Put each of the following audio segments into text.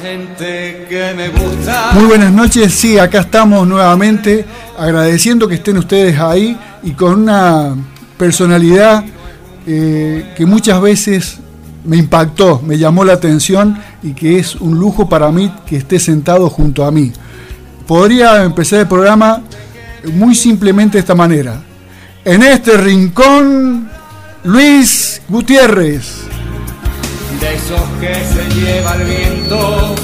Gente que me gusta. Muy buenas noches, sí, acá estamos nuevamente agradeciendo que estén ustedes ahí y con una personalidad eh, que muchas veces me impactó, me llamó la atención y que es un lujo para mí que esté sentado junto a mí. Podría empezar el programa muy simplemente de esta manera. En este rincón, Luis Gutiérrez. De esos que se lleva el viento.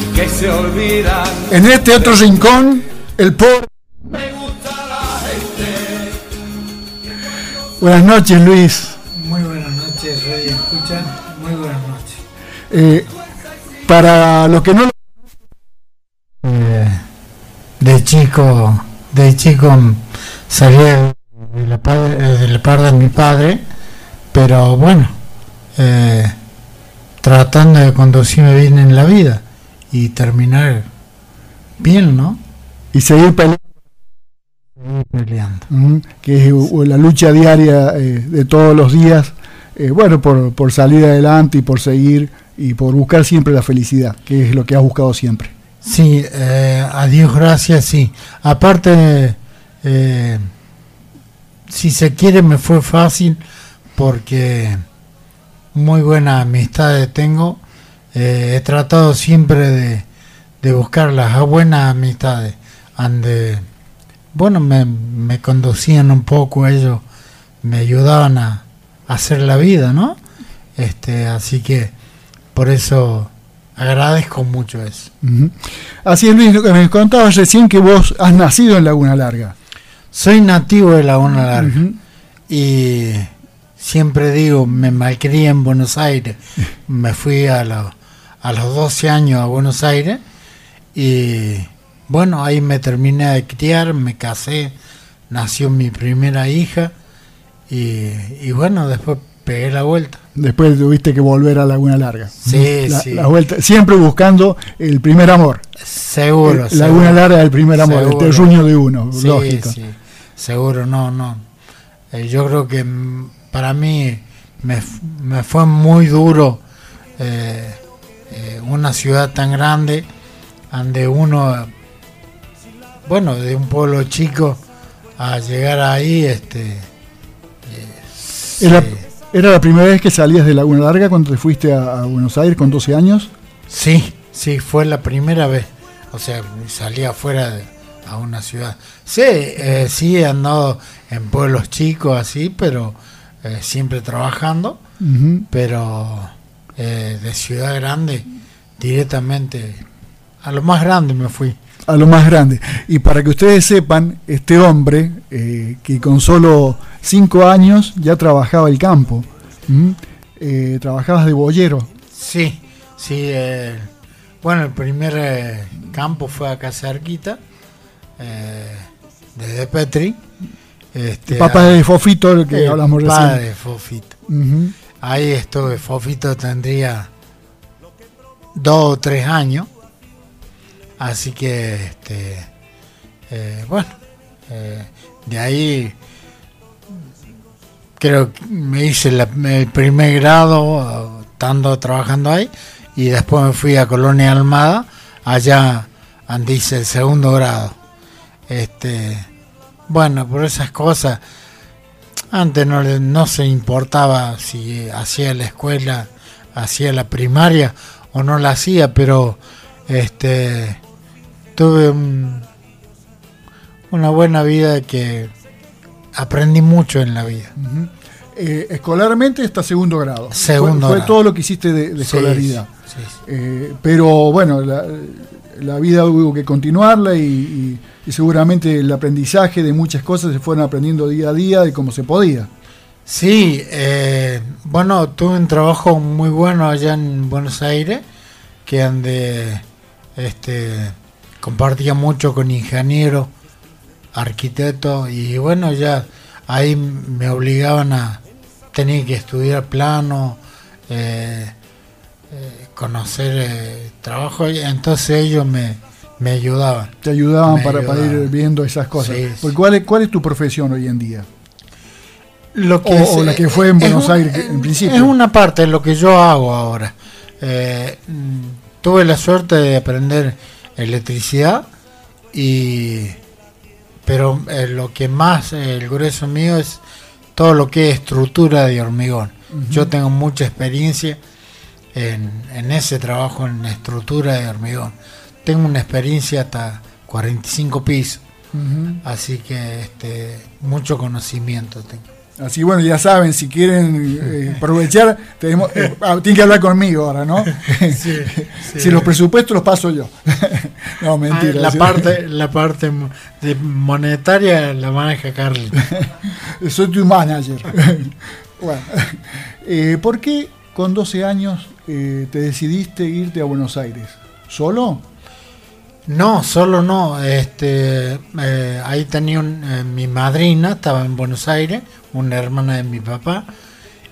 Y que se olvidan. En este otro rincón, el pobre. Me gusta la gente. Buenas noches, Luis. Muy buenas noches, Radio Escuchan. Muy buenas noches. Eh, para los que no lo Eh, de chico, de chico salí de la, pa- eh, de la par de mi padre, pero bueno, eh, tratando de conducirme bien en la vida y terminar bien, ¿no? y seguir peleando, Seguir peleando. mm, que es uh, la lucha diaria eh, de todos los días, eh, bueno, por, por salir adelante y por seguir y por buscar siempre la felicidad, que es lo que has buscado siempre. Sí, eh, a Dios gracias, sí. Aparte, eh, si se quiere, me fue fácil porque muy buenas amistades tengo. Eh, he tratado siempre de, de buscar las buenas amistades. Ande, bueno, me, me conducían un poco ellos, me ayudaban a, a hacer la vida, ¿no? Este, así que por eso agradezco mucho eso. Así es, Luis, lo que me contabas recién que vos has nacido en Laguna Larga. Soy nativo de Laguna Larga y siempre digo, me malcrié en Buenos Aires. Me fui a, a los 12 años a Buenos Aires y bueno, ahí me terminé de criar, me casé, nació mi primera hija y, y bueno, después pegué la vuelta. Después tuviste que volver a Laguna Larga. Sí, la, sí. la vuelta, siempre buscando el primer amor. Seguro. Eh, Laguna. Larga el primer amor, Seguro. el terruño de uno, Sí, lógico. sí, seguro, no, no. Eh, yo creo que para mí me, me fue muy duro eh, eh, una ciudad tan grande, donde uno, bueno, de un pueblo chico a llegar ahí, este... eh, Era, sí. ¿Era la primera vez que salías de Laguna Larga cuando te fuiste a, a Buenos Aires con 12 años? Sí, sí, fue la primera vez. O sea, salí afuera de, a una ciudad. Sí, eh, sí he andado en pueblos chicos así, pero eh, siempre trabajando. Pero eh, de ciudad grande, directamente a lo más grande me fui. A lo más grande. Y para que ustedes sepan, este hombre, eh, que con solo 5 años ya trabajaba el campo, trabajabas de boyero. Sí, sí. bueno, el primer campo fue acá cerquita, desde Petri. Este, Papá a- de Fofito, el que el hablamos recién. padre Fofito. Ujú. Ahí estuve, Fofito tendría dos o tres años. Así que, este, eh, bueno, eh, de ahí creo que me hice la- el primer grado, eh, estando trabajando ahí, y después me fui a Colonia Almada, allá donde hice el segundo grado. Este, bueno, por esas cosas, antes no, le- no se importaba si hacía la escuela, hacía la primaria o no la hacía, pero este tuve un- una buena vida que aprendí mucho en la vida. Eh, escolarmente hasta segundo grado. Segundo fue, fue grado. todo lo que hiciste de, de Sí, escolaridad. sí, sí. Eh, pero bueno, la, la vida hubo que continuarla y, seguramente el aprendizaje de muchas cosas se fueron aprendiendo día a día de cómo se podía. Sí, eh, bueno, tuve un trabajo muy bueno allá en Buenos Aires, que donde este, compartía mucho con ingenieros, arquitectos, y bueno, ya ahí me obligaban a tener que estudiar plano, eh, eh, conocer eh, trabajo, y entonces ellos me, me ayudaban. Te ayudaban Me para, para ir viendo esas cosas. Sí. ¿cuál, es, ¿Cuál es tu profesión hoy en día? Lo O- o la que fue en Buenos un- Aires, en principio. Es una parte de lo que yo hago ahora. Eh, mm, tuve la suerte de aprender electricidad y pero eh, lo que más eh, el grueso mío es todo lo que es estructura de hormigón. Yo tengo mucha experiencia en, en ese trabajo en estructura de hormigón. Tengo una experiencia hasta 45 pisos, así que este mucho conocimiento tengo. Así bueno, ya saben, si quieren eh, aprovechar, tenemos, eh, ah, tienen que hablar conmigo ahora, ¿no? si los presupuestos los paso yo. no, Ah, mentira. la sí. parte, la parte de monetaria la maneja Carly. Soy tu manager. bueno, eh, ¿por qué con 12 años eh, te decidiste irte a Buenos Aires? ¿Solo? No, solo no. Este, eh, ahí tenía un- eh, mi madrina, estaba en Buenos Aires, una hermana de mi papá.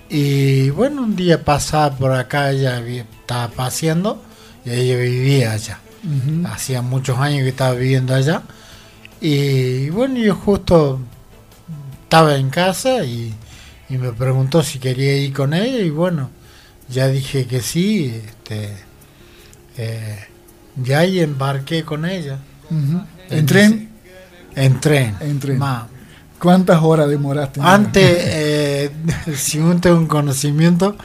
Y bueno, un día pasaba por acá, ella estaba paseando y ella vivía allá. Ujú. Hacía muchos años que estaba viviendo allá. Y bueno, yo justo estaba en casa y, y me preguntó si quería ir con ella y bueno, ya dije que sí. Este, eh, ya ahí embarqué con ella. ¿En tren? En tren. En tren. Ma, ¿Cuántas horas demoraste? Antes, eh, si uno tiene un conocimiento,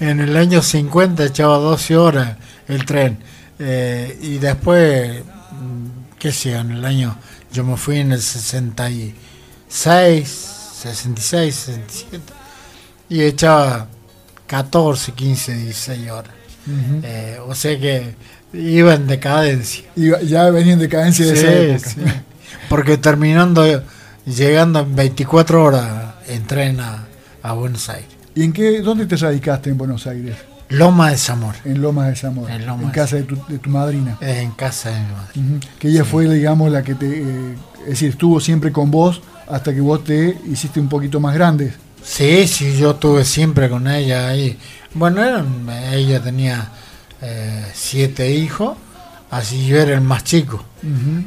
en el año 50 echaba 12 horas el tren. Eh, y después, mm, qué sé, yo, en el año, yo me fui en el 66, 66, 67, y echaba 14, 15, 16 horas. Eh, o sea que iba en decadencia. Ya venía en decadencia de esa época. sí. Porque terminando, llegando en 24 horas en tren a, a Buenos Aires. ¿Y en qué, dónde te radicaste en Buenos Aires? Loma de Zamora, En Lomas de Zamora. En Lomas en casa de tu, de tu madrina. en casa de mi madre. Ujú. Que ella Sí. fue, digamos, la que te. eh, es decir, estuvo siempre con vos hasta que vos te hiciste un poquito más grande. Sí, sí, yo estuve siempre con ella ahí. Bueno, eran- ella tenía eh, siete hijos, así yo era el más chico.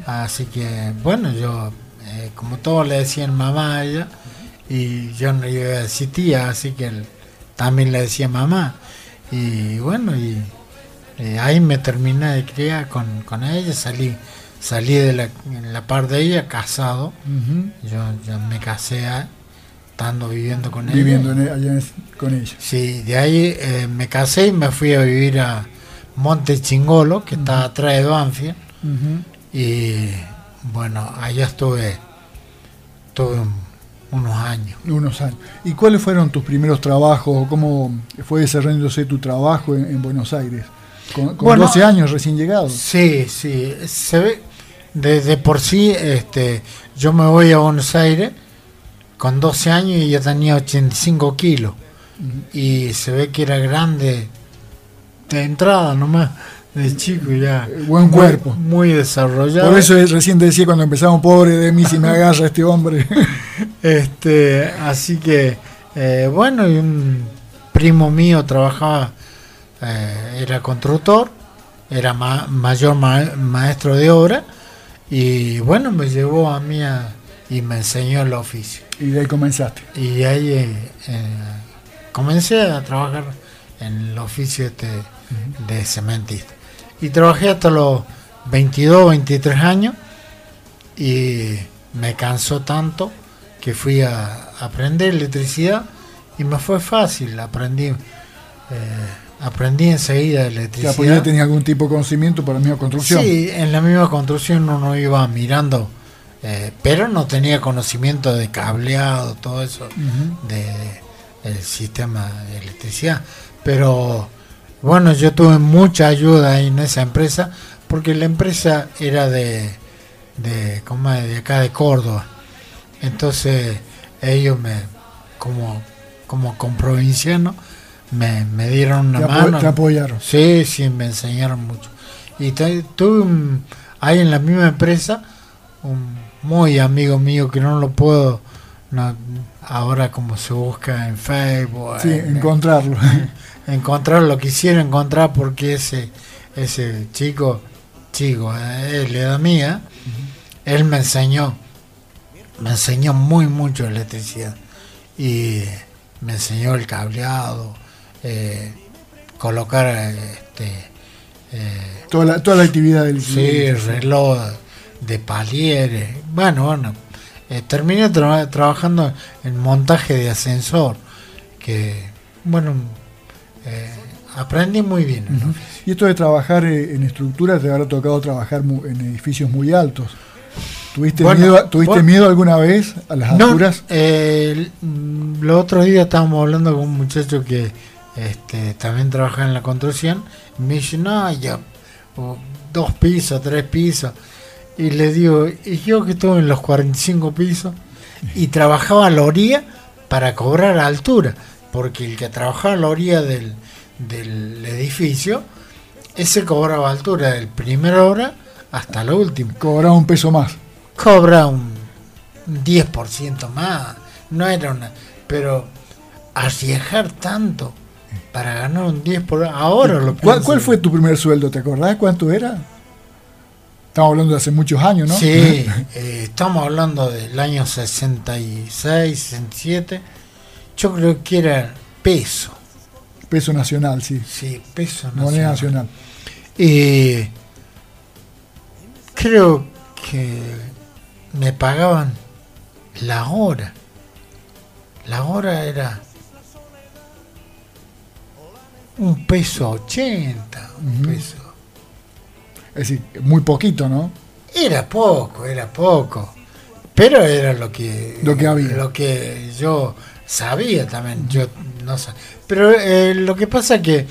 Así que, bueno, yo, eh, como todos le decían mamá a ella, y yo no iba a decir tía, así que él también le decía mamá. Y bueno, y ahí me terminé de criar con, con ella, salí salí de la, en la par de ella casado, yo me casé a- estando viviendo con ella. Viviendo en- allá en- con ella. Sí, de ahí eh, me casé y me fui a vivir a Monte Chingolo, que está atrás de Banfield. Ujú. Y bueno, allá estuve, estuve un- unos años. Unos años. ¿Y cuáles fueron tus primeros trabajos? ¿Cómo fue desarrollándose tu trabajo en, en Buenos Aires? Con, con Bueno, 12 años recién llegados. Sí, sí, se ve, de, de por sí, este, yo me voy a Buenos Aires con 12 años y ya tenía 85 kilos. Y se ve que era grande de entrada nomás, de chico ya. Eh, buen Muy- cuerpo. Muy desarrollado. Por eso es- recién decía cuando empezamos, pobre de mí si me agarra este hombre. Este, así que, eh, bueno, y un primo mío trabajaba, eh, era constructor, era ma- mayor ma- maestro de obra, y bueno, me llevó a mí a- y me enseñó el oficio. y de ahí comenzaste. Y ahí eh, eh, comencé a trabajar en el oficio este de cementista. Y trabajé hasta los 22, 23 años y me cansó tanto que fui a aprender electricidad y me fue fácil, aprendí, eh, aprendí enseguida pues ya electricidad. tenías algún tipo de conocimiento para la misma construcción. Sí, en la misma construcción uno iba mirando, eh, pero no tenía conocimiento de cableado, todo eso Ujú. de, el sistema de electricidad. Pero bueno, yo tuve mucha ayuda ahí en esa empresa porque la empresa era de, de, ¿cómo es? de acá de Córdoba. Entonces ellos me, como, como con provinciano, me, me dieron una Te, mano. te apoyaron. Sí, sí, me enseñaron mucho. Y tu- tuve un- ahí en la misma empresa un muy amigo mío que no lo puedo, no, ahora como se busca en Facebook, Sí, en- encontrarlo. encontrar lo quisiera encontrar porque ese ese chico chico eh, la edad mía él me enseñó me enseñó muy mucho electricidad y me enseñó el cableado eh, colocar este eh, toda, la, toda la actividad del sí reloj de palieres bueno bueno eh, terminé tra- trabajando en montaje de ascensor que bueno eh, aprendí muy bien el. Y esto de trabajar eh, en estructuras, te habrá tocado trabajar en edificios muy altos. ¿Tuviste, Bueno, miedo, ¿tuviste bueno. miedo alguna vez a las No, alturas? eh, el- mm, los otros días estábamos hablando con un muchacho que este, también trabaja en la construcción. Y me dice, no, ya, o dos pisos, tres pisos. Y le digo, y yo que estuve en los 45 pisos y trabajaba a la orilla para cobrar altura. Porque el que trabajaba a la orilla del, del edificio, ese cobraba altura del primer hora hasta la última Cobraba un peso más. cobra un 10% más. No era una. Pero arriesgar tanto para ganar un 10 por ahora lo ¿Cuál, pienso. cuál fue tu primer sueldo? ¿Te acordás cuánto era? Estamos hablando de hace muchos años, ¿no? Sí, eh, estamos hablando del año 66, 67. Yo creo que era peso. Peso nacional, sí. Sí, peso Moneda nacional. nacional. Y creo que me pagaban la hora. La hora era un peso ochenta, un Ujú. peso. Es decir, muy poquito, ¿no? Era poco, era poco. Pero era lo que Lo que había. lo que yo sabía también. Yo no sa- Pero eh, lo que pasa es que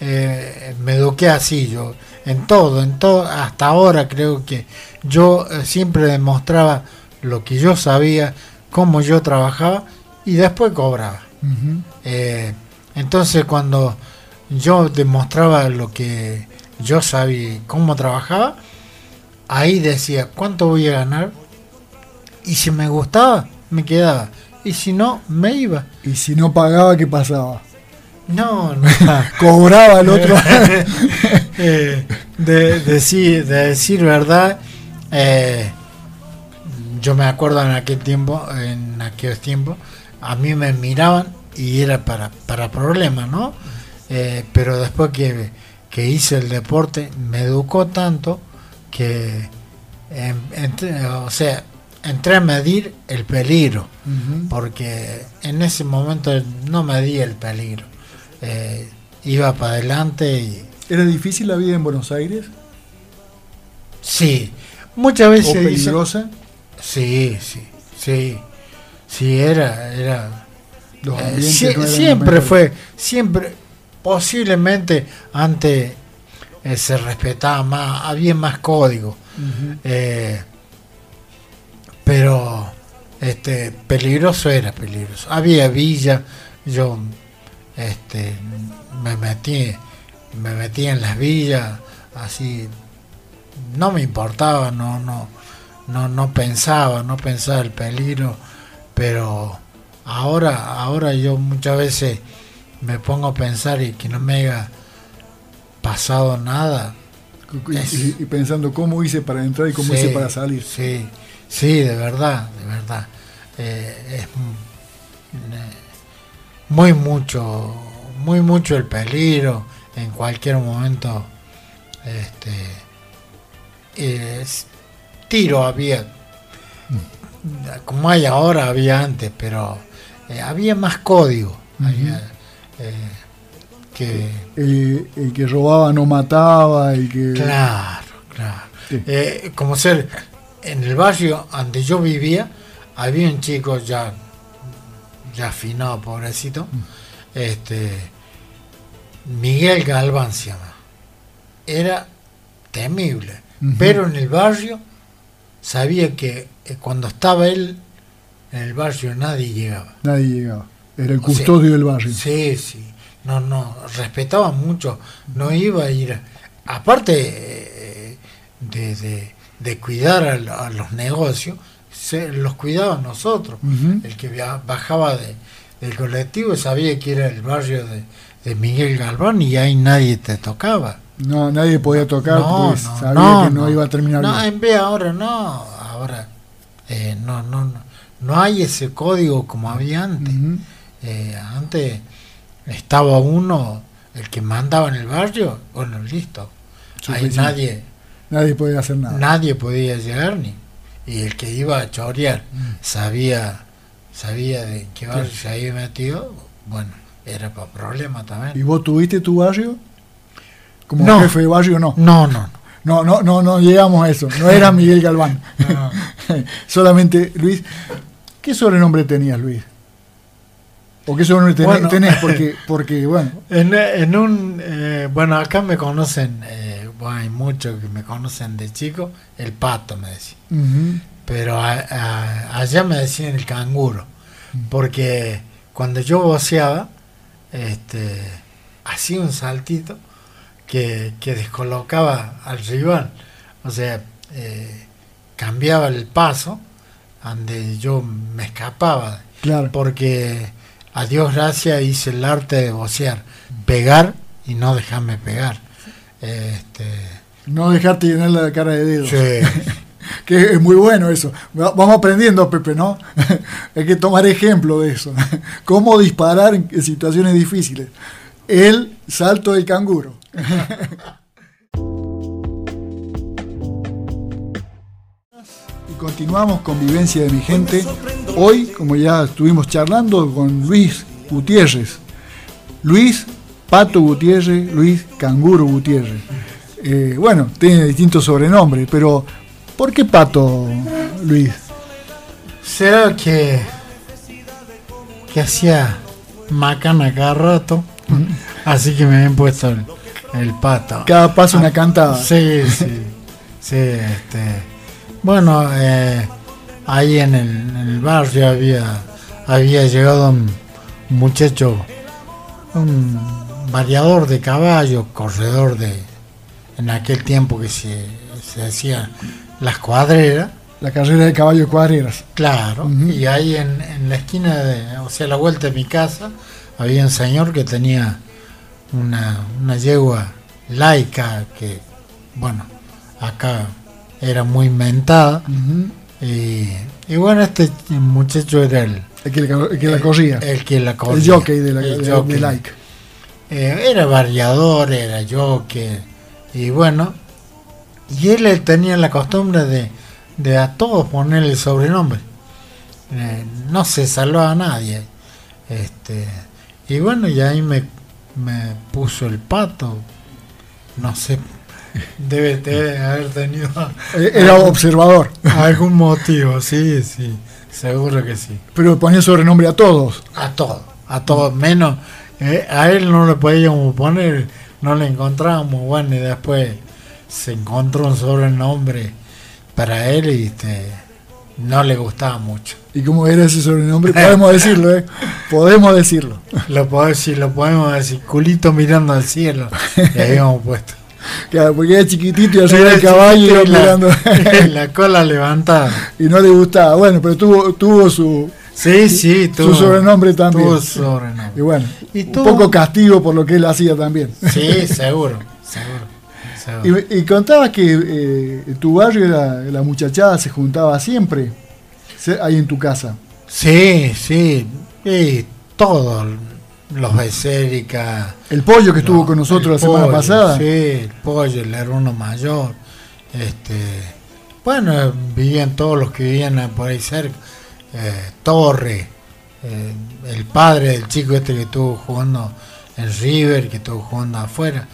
eh, me eduqué así yo en todo, en todo. Hasta ahora creo que yo eh, siempre demostraba lo que yo sabía, cómo yo trabajaba y después cobraba. Entonces cuando yo demostraba lo que yo sabía cómo trabajaba, ahí decía cuánto voy a ganar y si me gustaba me quedaba y si no me iba. Y si no pagaba, ¿qué pasaba? No, no. Cobraba el otro. Eh, de, decir, de decir verdad, eh, yo me acuerdo en aquel tiempo, en aquellos tiempos, a mí me miraban y era para, para problemas, ¿no? Eh, pero después que, que hice el deporte, me educó tanto que, o sea, entré a medir el peligro porque en ese momento no medí el peligro. Eh, iba para adelante y ¿Era difícil la vida en Buenos Aires? sí, muchas ¿O veces peligrosa? sí, sí, sí, sí era, era Los eh, no siempre fue, siempre, posiblemente antes eh, se respetaba más, había más código. Eh, pero este peligroso era peligroso había villa yo este me metí me metí en las villas así no me importaba no no no no pensaba no pensaba el peligro pero ahora ahora yo muchas veces me pongo a pensar y que no me haya pasado nada Y, y- y pensando cómo hice para entrar y cómo hice para salir. Sí, sí, de verdad, de verdad. Eh, es eh, muy mucho, muy mucho el peligro en cualquier momento. Este, es- tiro había, como hay ahora, había antes, pero eh, había más código. Había, eh, que El, el que robaba no mataba, el que... Claro, claro. Sí. Eh, como ser, en el barrio donde yo vivía, había un chico ya ya afinado, pobrecito, este, Miguel Galván se llama. Era temible, pero en el barrio sabía que eh, cuando estaba él en el barrio nadie llegaba. Nadie llegaba. Era el custodio del barrio. Sí, sí. No, no, respetaba mucho. No iba a ir. Aparte eh, de, de- de cuidar a, lo- a los negocios, se, los cuidaba nosotros. El que bajaba de, del colectivo sabía que era el barrio de, de Miguel Galván y ahí nadie te tocaba. No, nadie podía tocar No, porque no, sabía no, que no, iba a terminar No, bien. en vez ahora no. Ahora eh, no, no, no. No hay ese código como había antes. Eh, antes estaba uno, el que mandaba en el barrio, bueno, listo. Ahí Suficiente. nadie, Nadie podía hacer nada. nadie podía llegar ni. Y el que iba a chorear sabía, sabía de qué barrio se había metido, bueno, era para problema ¿Y también. vos tuviste tu barrio? Como No. jefe de barrio, no. No, no. No, no, no, no llegamos a eso. No era Miguel Galván. no. Solamente Luis. ¿Qué sobrenombre tenías, Luis? ¿O qué sobrenombre tenés? Bueno. tenés? Porque, porque, bueno, En, en un, eh, bueno, acá me conocen, eh, bueno, hay muchos que me conocen de chico, el pato me decía. Pero a- a- allá me decían el canguro, porque cuando yo voceaba, este, hacía un saltito que, que descolocaba al rival, o sea, eh, cambiaba el paso, donde yo me escapaba, claro. porque a Dios gracias hice el arte de vocear, pegar y no dejarme pegar. Este, No dejarte llenar la cara de dedos. sí. Que es muy bueno eso. Va- Vamos aprendiendo, Pepe, ¿no? Hay que tomar ejemplo de eso. Cómo disparar en en situaciones difíciles. El salto del canguro. Y continuamos con Vivencia de mi gente. Hoy, como ya estuvimos charlando con Luis Gutiérrez. Luis Pato Gutiérrez, Luis Canguro Gutiérrez. Eh, bueno, tiene distintos sobrenombres, pero ¿por qué Pato, Luis? ¿Será que, que hacía macana cada rato? Así que me habían puesto el, el pato. Cada paso una cantada. Sí, sí. sí este, bueno, eh, ahí en el, en el barrio había, había llegado un muchacho, un variador de caballos, corredor de. En aquel tiempo que se, se hacían las cuadreras. La carrera de caballo de cuadreras. Claro, y ahí en, en la esquina, de, o sea, a la vuelta de mi casa, había un señor que tenía una, una yegua laica que, bueno, acá era muy inventada. Ujú. Y, y bueno, este muchacho era el, El que, la- el que la corría. el que la corría. El jockey de la El de, jockey. de like. Eh, era variador, era jockey, y bueno, y él tenía la costumbre de, de a todos ponerle el sobrenombre. Eh, no se salvaba a nadie. Este, y bueno, y ahí me, me puso el pato. No sé, debe, debe haber tenido Era observador. algún motivo, sí, sí, seguro que sí. Pero ponía sobrenombre a todos. A todo, a todo, menos eh, a él no le podíamos poner, no le encontrábamos, bueno, y después se encontró un sobrenombre para él y este, no le gustaba mucho. ¿Y cómo era ese sobrenombre? Podemos decirlo, ¿eh? Podemos decirlo. Lo podemos, si lo podemos decir, culito mirando al cielo, le habíamos puesto. Claro, porque era chiquitito y arriba del Era caballo y mirando. la cola levantada. y no le gustaba. Bueno, pero tuvo, tuvo su, Sí, sí, su sobrenombre también. Tuvo sobrenombre. Y bueno, Y un tuvo- poco castigo por lo que él hacía también. Sí, seguro, seguro. seguro. Y, y contabas que eh, tu barrio la, la muchachada se juntaba siempre, ahí en tu casa. Sí, sí, y todos los Becérica. El pollo que estuvo No, con nosotros la semana pasada. Sí, el pollo, el hermano mayor. Este, bueno, vivían todos los que vivían por ahí cerca. Eh, Torre, eh, el padre del chico este que estuvo jugando en River, que estuvo jugando afuera,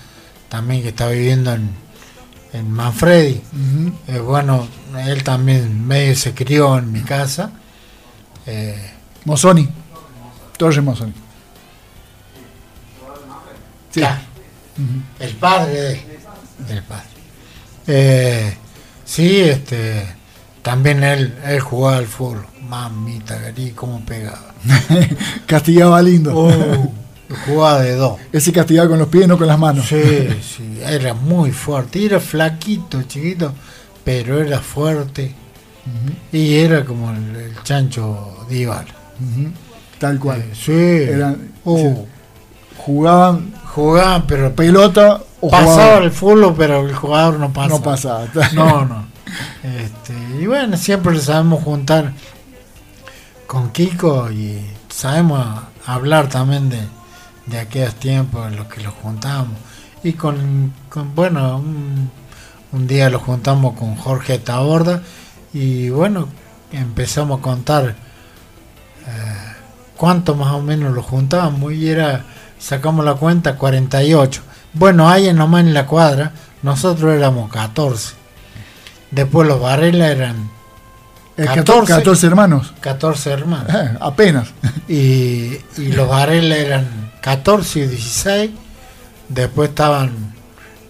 también que está viviendo en, en Manfredi. Eh, bueno, él también medio se crió en mi casa. Mosoni. Torres Mazzoni. Sí. El padre el padre. Eh, sí, este también él, él jugaba al fútbol. Mamita, querí cómo pegaba. Castigaba lindo. Oh, jugaba de dos. Ese castigaba con los pies, no con las manos. Sí, sí, era muy fuerte. Y era flaquito, chiquito, pero era fuerte. Y era como el, el chancho. Ujú. Tal cual. Eh, sí. Eran- Oh, sí. Jugaban Jugaban, pero pelota o pasaba el fútbol, pero el jugador no pasaba. No pasaba. No, no. Este, y bueno, siempre sabemos juntar con Kiko y sabemos hablar también de, de aquellos tiempos en los que los juntamos. Y con, con, bueno, un, un día lo juntamos con Jorge Taborda y bueno, empezamos a contar eh, cuánto más o menos lo juntábamos y era, sacamos la cuenta, 48. Bueno, ahí nomás en la cuadra, nosotros éramos 14. Después los Varela eran Eh, 14. 14 hermanos. 14 hermanos. Eh, apenas. Y, y los Varela eran 14 y 16. Después estaban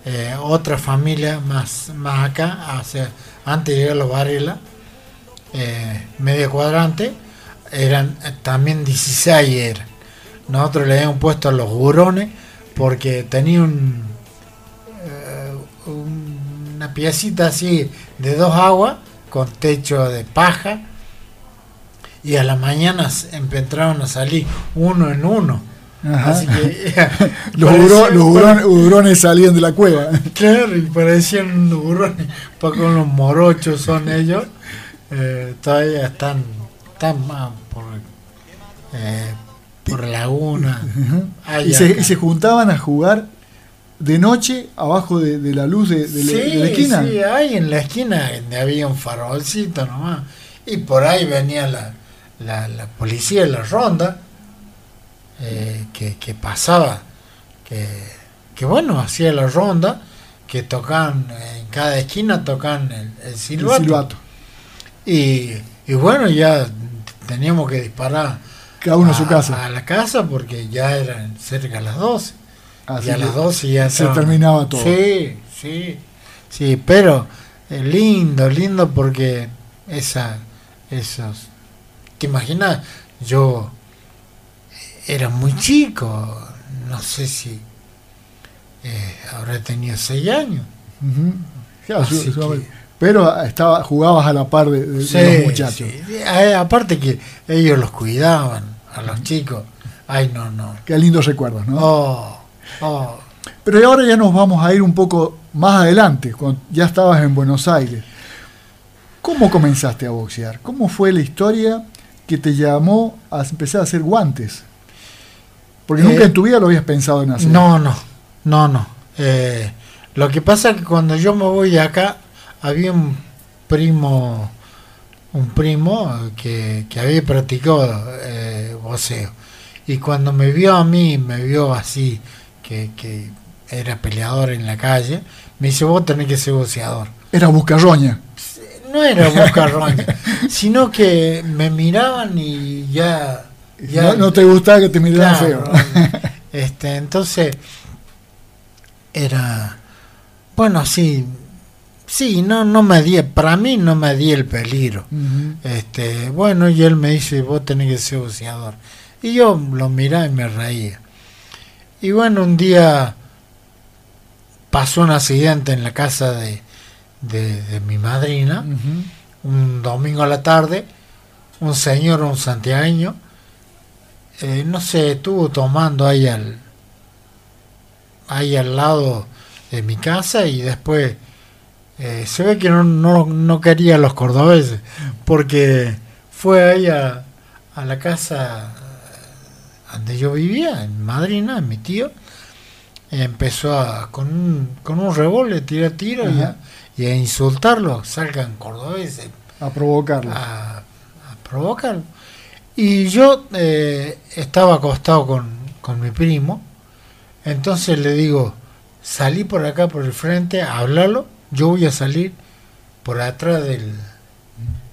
eh, otra familia más, más acá, sea, antes de llegar los Varela, eh, medio cuadrante, eran eh, también 16 eran. Nosotros le habíamos puesto a los hurones porque tenía un, eh, un- una piecita así de dos aguas con techo de paja y a la mañana empezaron a salir uno en uno. Ajá. Así que Los, parecían- huro- los salían de la cueva. Claro, y parecían hurones, para con los morochos son ellos, eh, todavía están, están más por, eh, por laguna. y, allá se, y se juntaban a jugar de noche abajo de, de la luz de, de la- de la esquina. Sí, ahí en la esquina donde había un farolcito nomás. Y por ahí venía la, la, la policía de la ronda eh, que, que pasaba, que, que bueno, hacía la ronda, que tocaban en cada esquina tocaban el, el El silbato. silbato. Y, y bueno, ya teníamos que disparar Cada uno a su casa. a la casa porque ya eran cerca de las 12. Así y a las 12 ya se estaban- terminaba todo. Sí, sí, sí, pero eh, lindo, lindo porque esa, esos, ¿te imaginas? Yo era muy chico, no sé si eh, habré tenido 6 años. Claro, su- su- Pero estaba, jugabas a la par de, de- de Sí, los muchachos. sí. Aparte que ellos los cuidaban, a los chicos. Ay, no, no. Qué lindos recuerdos, ¿no? Oh, oh. Pero ahora ya nos vamos a ir un poco más adelante, cuando ya estabas en Buenos Aires. ¿Cómo comenzaste a boxear? ¿Cómo fue la historia que te llamó a empezar a hacer guantes? Porque Eh, nunca en tu vida lo habías pensado en hacer. No, no, no, no. Eh, lo que pasa es que cuando yo me voy de acá, había un primo, un primo eh, que, que había practicado eh, boxeo. Y cuando me vio a mí, me vio así, que, que era peleador en la calle, me dice, vos tenés que ser boxeador. Era buscarroña. No era buscarroña, sino que me miraban y ya... ya no, no te gustaba que te miraran Claro, feo. este, entonces era bueno, sí, sí, no, no me di, para mí no me di el peligro. Este, bueno, y él me dice, vos tenés que ser boxeador. Y yo lo miraba y me reía. Y bueno, un día pasó un accidente en la casa de, de, de mi madrina un domingo a la tarde, un señor, un santiagueño, eh, no sé, estuvo tomando ahí al, ahí al lado de mi casa y después eh, se ve que no, no, no quería a los cordobeses, porque fue ahí a, a la casa eh, donde yo vivía, en Madrina, en mi tío, y empezó a, con un, con un revólver, tira tiro y a, y a insultarlo, salgan cordobeses A provocarlo. a, a provocarlo. Y yo eh, estaba acostado con, con mi primo, entonces le digo, salí por acá por el frente, háblalo, yo voy a salir por atrás del,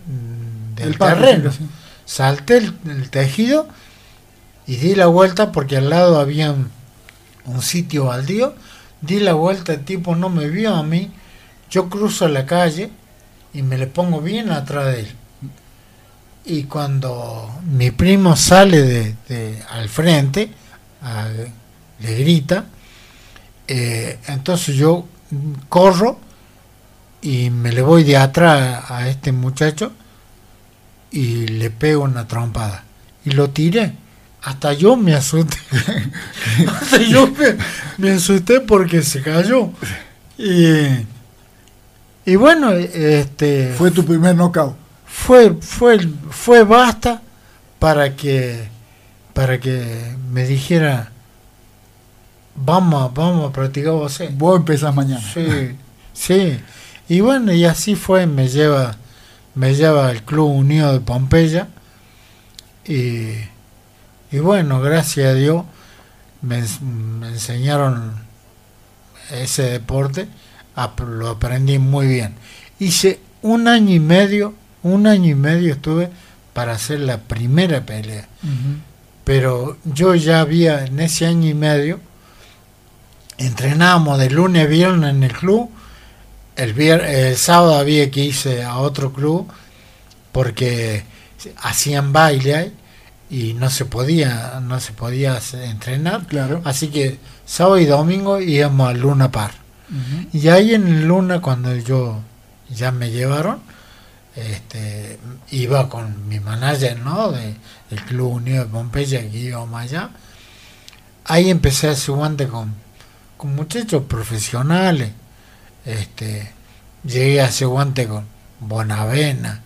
mm, del El terreno. sí, Salté el, el tejido y di la vuelta porque al lado había un, sitio baldío. Di la vuelta, el tipo no me vio a mí. Yo cruzo la calle y me le pongo bien atrás de él. Y cuando mi primo sale de, de- al frente, a- le grita, eh, entonces yo corro y me le voy de atrás a este muchacho y le pego una trompada. Y lo tiré. Hasta yo me asusté. Hasta yo me, me asusté porque se cayó. Y, y bueno, este Fue tu primer knockout. fue fue fue basta para que para que me dijera vamos vamos a practicar boxeo. Vos empezás mañana. Sí, sí. Y bueno, y así fue, me lleva me lleva al Club Unido de Pompeya. Y, y bueno, gracias a Dios me, ens- me enseñaron ese deporte, lo aprendí muy bien. Hice un año y medio, un año y medio estuve para hacer la primera pelea. Pero yo ya había en ese año y medio entrenábamos de lunes a viernes en el club el, vier- el sábado había que irse a otro club porque hacían baile y no se podía no se podía entrenar Claro. así que sábado y domingo íbamos al Luna Par y ahí en Luna, cuando yo ya me llevaron, este, iba con mi manager, ¿no? De, del Club Unido de Pompeya, que íbamos allá. Ahí empecé a hacer guante con, con muchachos profesionales. Este, llegué a hacer guante con Bonavena,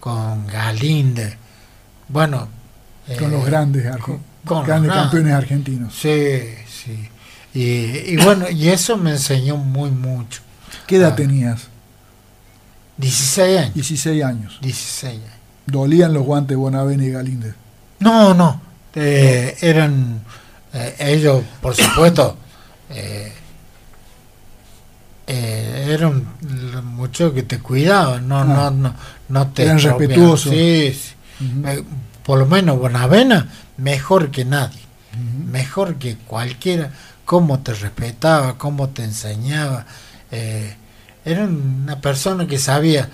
con Galinde. Bueno. Con eh, los grandes, arge- con los grandes grandes. campeones argentinos. Sí, sí. Y, y bueno, y eso me enseñó muy mucho. ¿Qué edad Ah. tenías? 16 años. 16 años. 16 años. Dolían los guantes Bonavena y Galíndez. No, no. eh, eran eh, ellos, por supuesto, eh, eh, eran muchos que te cuidaban, no, Ah. no, no, no te Eran respetuosos. Sí, sí. Ujú. Eh, por lo menos Bonavena, mejor que nadie. Mejor que cualquiera, cómo te respetaba, cómo te enseñaba. eh, era una persona que sabía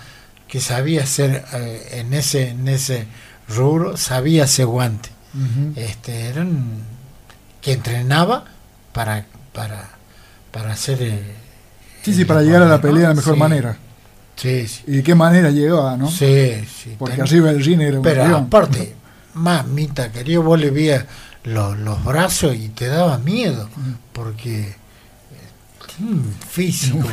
que sabía hacer eh, en ese en ese rubro, sabía hacer guante. Este, era un- que entrenaba para para para hacer eh, Sí, sí, para llegar a la pelea de la mejor Sí, manera. Sí, sí. ¿Y de qué manera llegaba, no? Sí, sí. Porque ten- arriba del ring era un pero avión. aparte, mamita, querido, vos le veías los, los brazos y te daba miedo, porque eh, físico.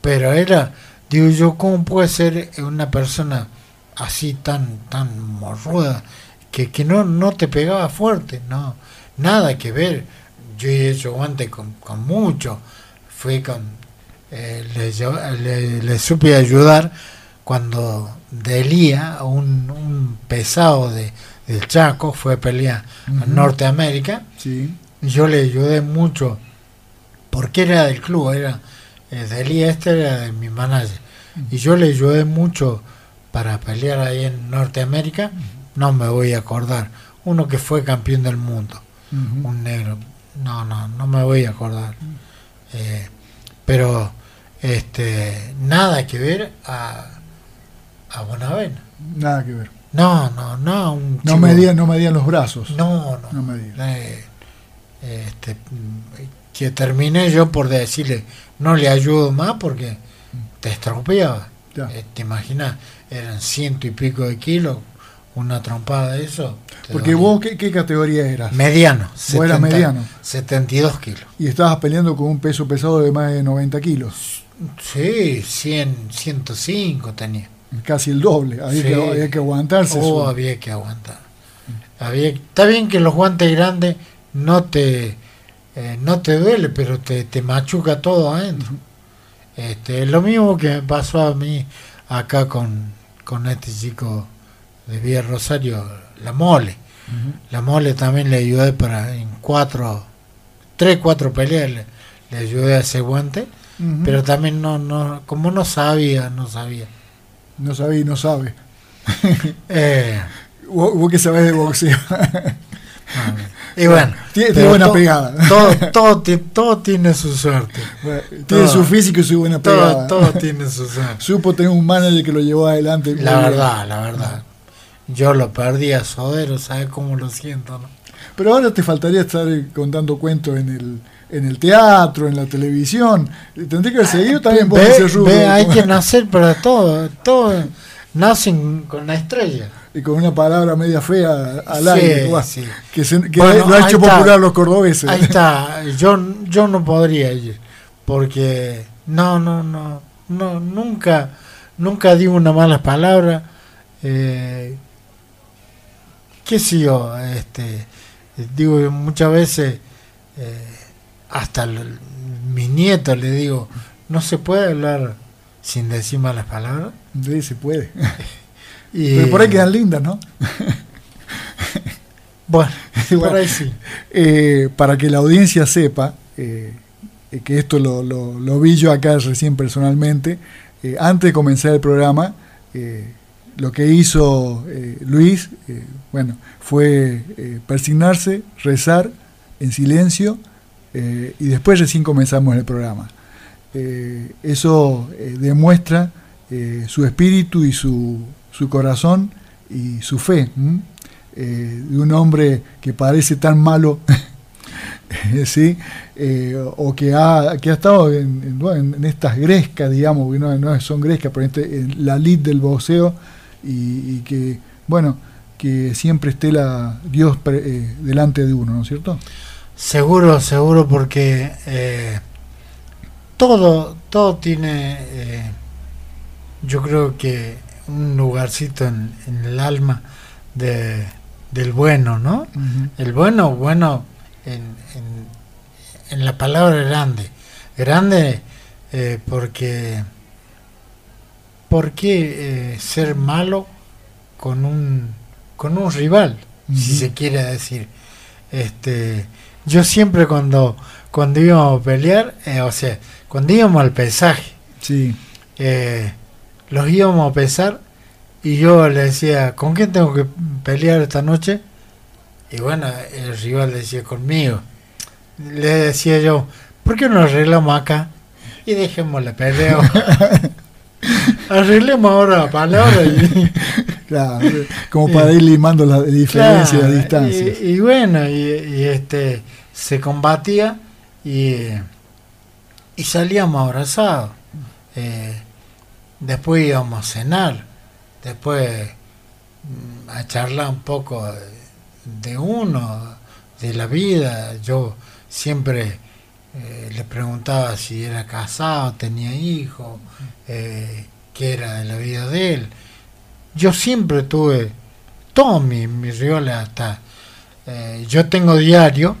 Pero era, digo yo, ¿cómo puede ser una persona así tan, tan morruda, que, que no, no te pegaba fuerte? No, nada que ver. Yo he hecho guante con, con mucho, fui con, eh, le, le- le supe ayudar cuando Delía, un, un pesado de, del Chaco, fue a pelear Ujú. en Norteamérica, Sí. y yo le ayudé mucho, porque era del club, era eh, Delía este era de mi manager, y yo le ayudé mucho para pelear ahí en Norteamérica, no me voy a acordar, uno que fue campeón del mundo, un negro, no, no, no me voy a acordar, Eh, pero este nada que ver a, a Bonavena. Nada que ver. No, no, no, un No medían, no medían los brazos. No, no. No medían. Eh, este, que terminé yo por decirle, no le ayudo más porque te estropeaba. Eh, te imaginas, eran ciento y pico de kilos, una trompada de eso. Porque vos, ¿qué, qué categoría eras? Mediano. Vos eras mediano. 72 kilos. Y estabas peleando con un peso pesado de más de 90 kilos. Sí, 100, 105 tenía. Casi el doble. Había, Sí. que, había que aguantarse. Oh, había que aguantar. Había, está bien que los guantes grandes no te eh, no te duele, pero te, te machuca todo adentro. Este, lo mismo que me pasó a mí acá con, con este chico de Villa Rosario, la mole. La mole también le ayudé para en cuatro, tres, cuatro peleas le, le ayudé a hacer guante, Pero también no, no, como no sabía, no sabía. No sabía y no sabe. Eh, Vos, vos que sabés de boxeo. Y bueno, tiene, buena to- pegada. Todo, todo, todo tiene su suerte. tiene todo. su físico y su buena pegada. todo tiene su suerte. Supo tener un manager que lo llevó adelante. La verdad, la verdad. Yo lo perdí a Sodero, ¿sabes cómo lo siento? No? Pero ahora te faltaría estar contando cuentos en el, en el teatro, en la televisión. Tendría que haber seguido también por ese rubro. ve, hay que nacer para todo. Todo nacen con la estrella. Y con una palabra media fea al Sí, aire. sí. Que, se- que Bueno, lo ha hecho está. popular los cordobeses. Ahí está. Yo, yo no podría ir. Porque no, no, no. no nunca, nunca digo una mala palabra. Eh, ¿Qué sé yo? Este, digo muchas veces, eh, hasta el- mis nietos le digo, no se puede hablar sin decir malas palabras. Sí, se puede. Y, Pero por ahí quedan lindas, ¿no? Bueno, por Bueno. ahí sí. Eh, para que la audiencia sepa eh, que esto lo, lo- lo vi yo acá recién personalmente, eh, antes de comenzar el programa, lo que hizo Luis, bueno, fue persignarse, rezar en silencio eh, y después recién comenzamos el programa. Eh, eso eh, demuestra su espíritu y su, su corazón y su fe. de un hombre que parece tan malo, ¿sí? O que ha, que ha estado en, en- estas grescas, digamos, no, no son grescas, pero este- en la lid del boxeo, y, y que, bueno, que siempre esté la, Dios pre- delante de uno, ¿no es cierto? Seguro, seguro, porque eh, todo, todo tiene, eh, yo creo que un lugarcito en, en el alma de, del bueno, ¿no? El bueno, bueno, en, en, en la palabra grande. Grande eh, porque, ¿por qué eh, ser malo con un, con un rival, si se quiere decir? Este, yo siempre cuando, cuando íbamos a pelear, eh, o sea, cuando íbamos al pesaje, Sí, eh, los íbamos a pesar y yo le decía, ¿con quién tengo que pelear esta noche? Y bueno, el rival decía, conmigo. Le decía yo, ¿por qué no arreglamos acá? Y dejemos la pelea. Arreglemos ahora la palabra y, claro, como para ir limando la diferencia y Claro, las distancias. Y, y bueno, y, y, este se combatía y, y salíamos abrazados. Eh, después íbamos a cenar, después mm, a charlar un poco de, de uno, de la vida. Yo siempre eh, le preguntaba si era casado, tenía hijos, eh, qué era de la vida de él. Yo siempre tuve todos mis, mis rivales hasta eh, yo tengo diario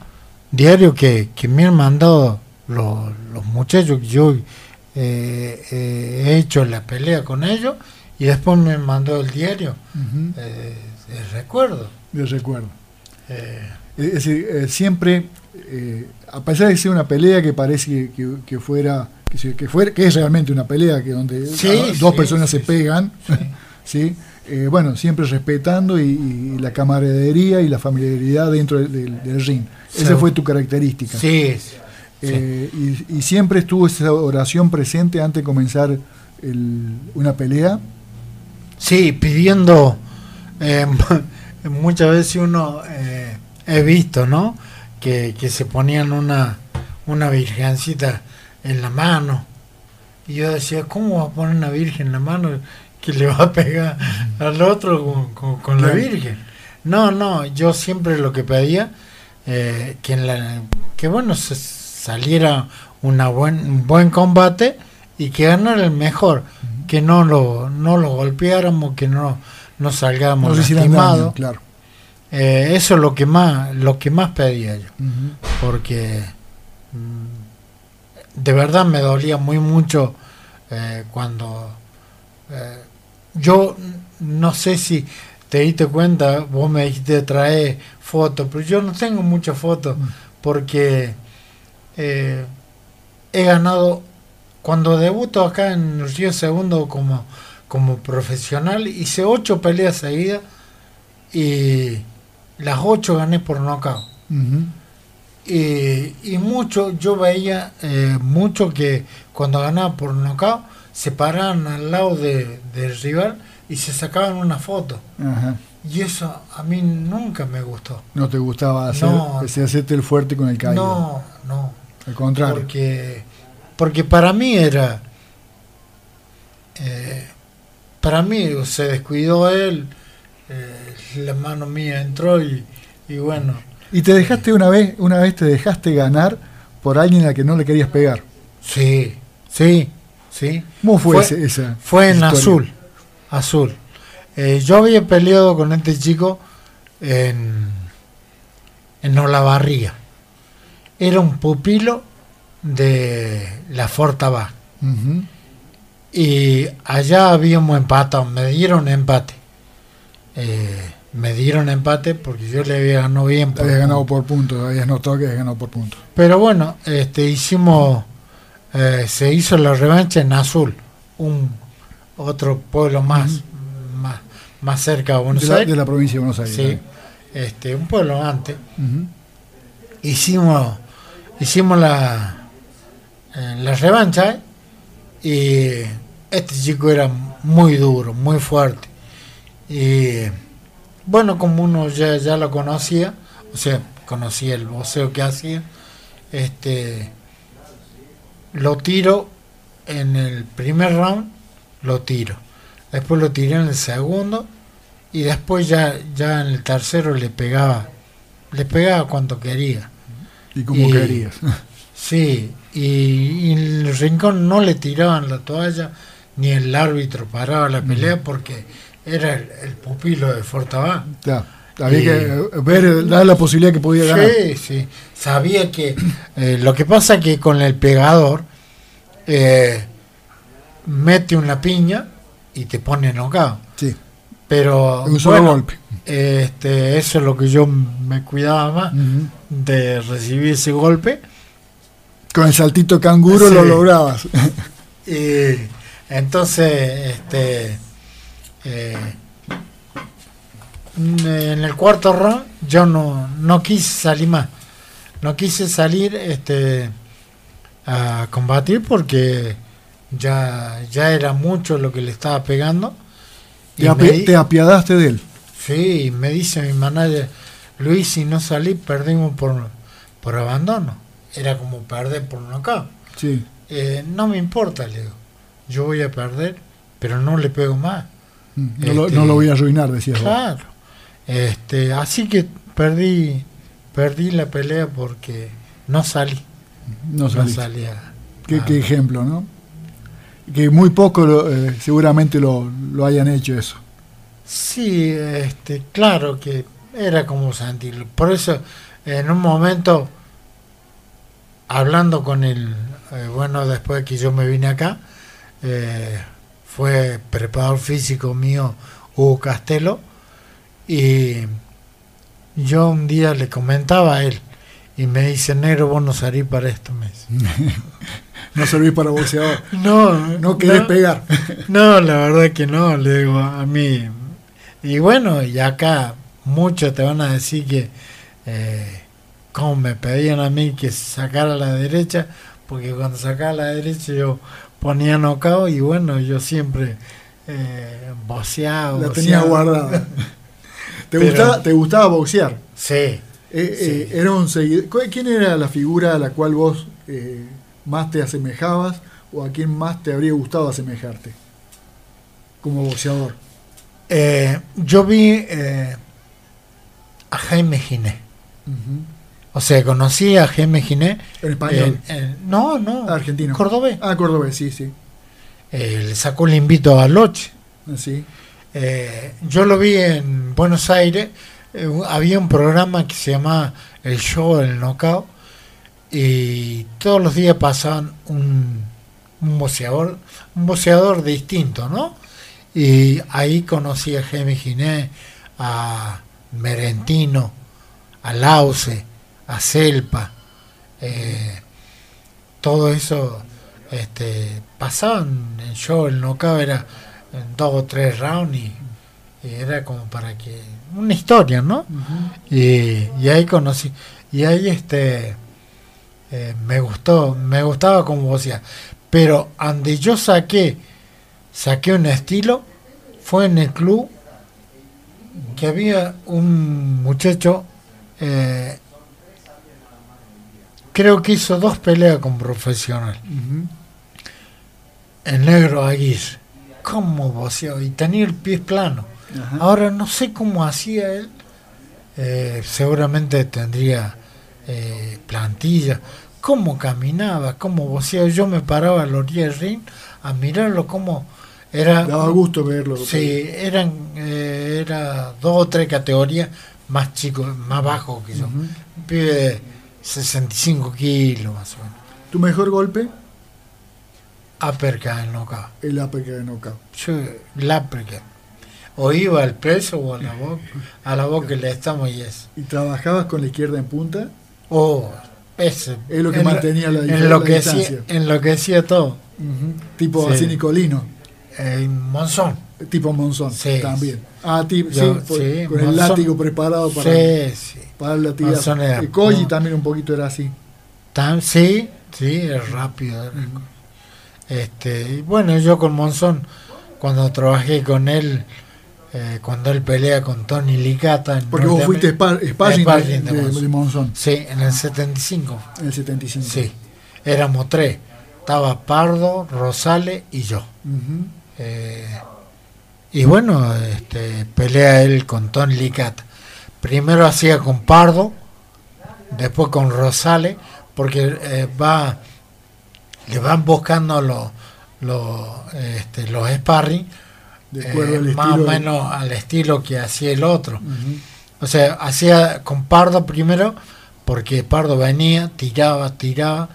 diario que, que me han mandado los, los muchachos que yo eh, eh, he hecho la pelea con ellos y después me mandó el diario eh, de recuerdo de recuerdo. Es decir, siempre, a pesar de ser una pelea que parece que, que- que fuera, que, se- que es realmente una pelea que donde Sí, dos sí, personas sí, se pegan, sí. Eh, bueno, siempre respetando y, y la camaradería y la familiaridad dentro del, del- del ring. Esa fue tu característica. Sí. Eh, y, y siempre estuvo esa oración presente antes de comenzar el- una pelea. Sí, pidiendo, eh, muchas veces uno, he visto, ¿no? Que, que se ponían una, una virgencita en la mano. Y yo decía, ¿cómo va a poner una virgen en la mano que le va a pegar al otro con, con- con la virgen? No, no, yo siempre lo que pedía, eh, que, en la, que bueno, se saliera una buen, un buen combate y que ganara el mejor, que no lo, no lo golpeáramos, que no, no salgamos lastimados. claro. Eh, eso es lo que más, lo que más pedía yo, porque de verdad me dolía muy mucho eh, cuando eh, yo no sé si te diste cuenta, vos me dijiste traer fotos, pero yo no tengo muchas fotos Mm. porque eh, he ganado cuando debuto acá en Río Segundo como, como profesional, hice ocho peleas seguidas y las ocho gané por knockout. Ujú. Y, y mucho, yo veía eh, mucho que cuando ganaba por knockout se paraban al lado de- del rival y se sacaban una foto. Ajá. Y eso a mí nunca me gustó. No te gustaba hacer, No. ese hacerte el fuerte con el caído. No, no. Al contrario. Porque, porque para mí era. eh, para mí se descuidó él, eh, la mano mía entró y, y bueno. Y te dejaste una vez, una vez te dejaste ganar por alguien a que no le querías pegar. Sí, sí, sí. ¿Cómo fue, Fue- ese- esa? Fue en historia? azul. Azul. Eh, yo había peleado con este chico en, en Olavarría. Era un pupilo de la Fortabá. Ujú. Y allá habíamos empatado, me dieron empate. Eh, me dieron empate porque yo le había ganado bien. por- Habías ganado por puntos, habías notado que habías ganado por puntos. Pero bueno, este, hicimos, eh, se hizo la revancha en Azul, un otro pueblo más, más, más cerca de Buenos De la, Aires. de la provincia de Buenos Aires. Sí, este, un pueblo antes. Hicimos, hicimos la, eh, la revancha y este chico era muy duro, muy fuerte. Y bueno, como uno ya, ya lo conocía, o sea, conocía el boxeo que hacía, este lo tiro en el primer round, lo tiro. Después lo tiré en el segundo y después ya, ya en el tercero le pegaba, le pegaba cuanto quería. Y como Y- querías. Sí, y, y en el rincón no le tiraban la toalla, ni el árbitro paraba la pelea porque era el, el pupilo de Fortabá. Ya, Había Y- que ver, dar la posibilidad que podía ganar. Sí, sí. Sabía que eh, lo que pasa que con el pegador eh, mete una piña y te pone knockout. Sí, Pero un solo bueno, golpe. este, eso es lo que yo me cuidaba más de recibir ese golpe. Con el saltito canguro Sí. lo lograbas. Y entonces, este, eh, en el cuarto round yo no, no quise salir más. No quise salir este, a combatir porque ya, ya era mucho lo que le estaba pegando. Y Te, me api- di- te apiadaste de él. sí, me dice mi manager, Luis, si no salí, perdimos por, por abandono. Era como perder por knockout. Sí. Eh, no me importa, le digo. Yo voy a perder, pero no le pego más. No, lo, Este- no lo voy a arruinar, decías vos. Claro. Este, así que perdí perdí la pelea porque no salí. No No, salí a- Qué, a- qué ejemplo, ¿no? Que muy poco lo, eh, seguramente lo, lo hayan hecho eso. Sí, este, claro que era como sentirlo. Por eso, en un momento, hablando con el, eh, bueno, después que yo me vine acá, eh, fue preparador físico mío, Hugo Castelo, y yo un día le comentaba a él, y me dice, negro, vos no salís para esto, me dice. No servís para boxeador. No, No querés pegar. No, la verdad que no, le digo a mí. Y bueno, y acá muchos te van a decir que, eh, como me pedían a mí que sacara a la derecha, porque cuando sacaba a la derecha yo ponía nocao y bueno, yo siempre eh, boceaba. La tenía guardada. ¿Te, Pero- gustaba, ¿Te gustaba boxear? Sí, Eh, eh, era un seguidor. ¿cu- ¿Quién era la figura a la cual vos eh, más te asemejabas o a quién más te habría gustado asemejarte como boxeador? Eh, yo vi a Jaime Giné. Ujú. O sea, conocí a Jaime Giné. En español. eh, eh, no, no. Argentino. Cordobés. Ah, cordobés, sí, sí. Eh, le sacó el invito a Loche. Así. Eh, yo lo vi en Buenos Aires. eh, había un programa que se llamaba El Show del Knockout. Y todos los días pasaban un, un boxeador, un boxeador distinto, ¿no? Y ahí conocí a Jaime Giné, a Merentino, a Lauce, a Celpa. eh, todo eso este, pasaban en show, el knockout era en dos o tres rounds y, y era como para que una historia no y, y ahí conocí y ahí este eh, me gustó me gustaba como vocía pero donde yo saqué saqué un estilo fue en el club que había un muchacho eh, creo que hizo dos peleas con profesional el negro Aguirre cómo voceaba y tenía el pie plano. Ahora no sé cómo hacía él. Eh, seguramente tendría eh, plantilla. Cómo caminaba, cómo voceaba. Yo me paraba a la orilla del ring a mirarlo cómo era. Daba gusto verlo. Sí, eran eh, era dos o tres categorías más chicos, más bajos que yo. Pibe de 65 kilos más o menos. ¿Tu mejor golpe? Uppercut en knockout. El uppercut de knockout. Yo, el uppercut. O iba al preso o a la boca, a la boca le estamos y eso. ¿Y trabajabas con la izquierda en punta? Oh, ese. Es lo que en mantenía la, en lo que distancia. enloquecía todo. Tipo Sí. así Nicolino. Eh, Monzón. Tipo Monzón Sí. también. Ah, tipo, Yo- sí, por- sí, con el látigo preparado para, para. Monzón era- El Koji no. también un poquito era así. Tan, sí, sí, es rápido. era- Este, bueno, yo con Monzón, cuando trabajé con él, eh, cuando él pelea con Tony Licata. en Porque vos fuiste spar- sparring, de, de de- Monzón. de Monzón Sí, en el 75. en el 75. Sí, éramos tres. Estaba Pardo, Rosales y yo. Eh, y bueno, este, pelea él con Tony Licata. Primero hacía con Pardo, después con Rosales, porque eh, va, le van buscando los los este, los sparring eh, más o menos al estilo que hacía el otro. O sea, hacía con Pardo primero, porque Pardo venía, tiraba, tiraba,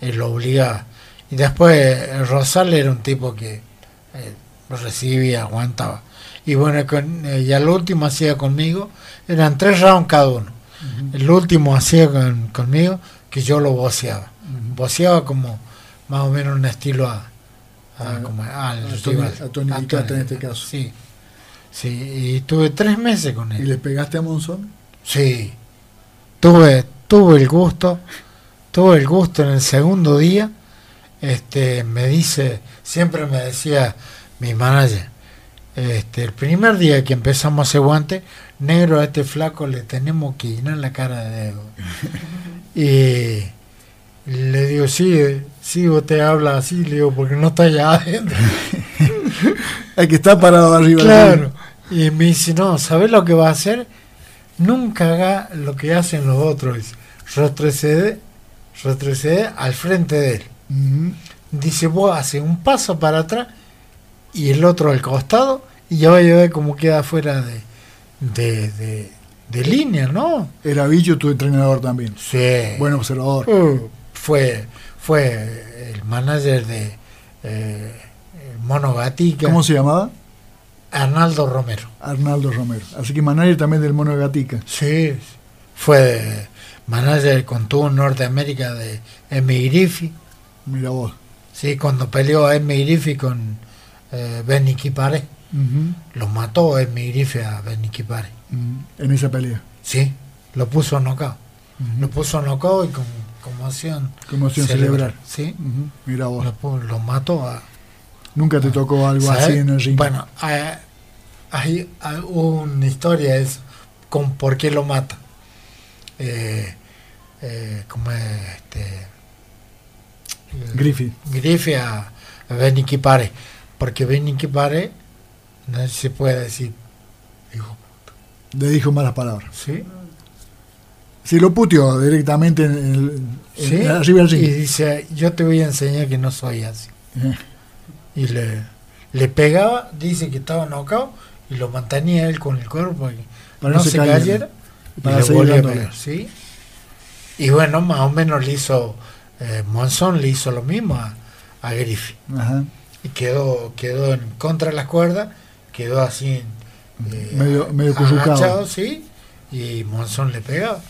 él lo obligaba. Y después eh, Rosales era un tipo que eh, recibía, aguantaba. Y bueno, con, eh, y al último hacía conmigo, eran tres rounds cada uno. El último hacía con- conmigo que yo lo voceaba. Voceaba como más o menos un estilo a, a- A- como al a Tony- rival. a Tony A Licata Tony en este caso. Sí. Sí, y tuve tres meses con ¿Y él. le pegaste a Monzón? Sí, tuve, tuve el gusto, tuve el gusto en el segundo día. Este, me dice, siempre me decía mi manager, este, el primer día que empezamos a hacer guante, negro a este flaco le tenemos que llenar la cara de dedo. y le digo, sí, eh, sí, vos te hablas así, le digo, porque no está allá adentro. El que está parado arriba. Claro. Y me dice, no, ¿sabes lo que va a hacer? Nunca haga lo que hacen los otros. Dice, retrocede, retrocede al frente de él. Dice, vos haces un paso para atrás y el otro al costado y ya va a ver cómo queda fuera de, de, de, de línea, ¿no? Era Bicho tu entrenador también. Sí. Buen observador. Uh, fue, fue el manager de eh, Mono Gatica, ¿Cómo se llamaba? Arnaldo Romero. Arnaldo Romero. Así que manager también del Mono Gatica. Sí, fue manager con en Norteamérica de Emi Griffey. Mira vos. Sí, cuando peleó a Emi Griffey con eh, Benny Kipare, lo mató Emi Griffey a Benny Kipare. Ujú. En esa pelea. Sí, lo puso knockout. Ujú. Lo puso knockout y con conmoción. Conmoción cerebral. Sí. Mira vos. lo, mató a. Nunca te tocó algo ¿sabes? así en el ring. Bueno, hay, hay- hay una historia es con por qué lo mata. Eh, eh, como es, este Griffith. Griffith a, a Benny Kipare, porque Benny Kipare no se puede decir, hijo, Le dijo malas palabras. ¿sí? Si lo puteó directamente en el, en- ¿Sí? arriba del Y dice, yo te voy a enseñar que no soy así. Eh, Y le, le pegaba, dice que estaba knockout y lo mantenía él con el cuerpo y Para no se se cayera. cayera. y Para volvía a pegar, ¿sí? Y bueno, más o menos le hizo, eh, Monzón le hizo lo mismo a, a Griffith. Ajá. Y quedó, quedó en contra de las cuerdas, quedó así eh, Medio- medio agachado, sí, y Monzón le pegaba.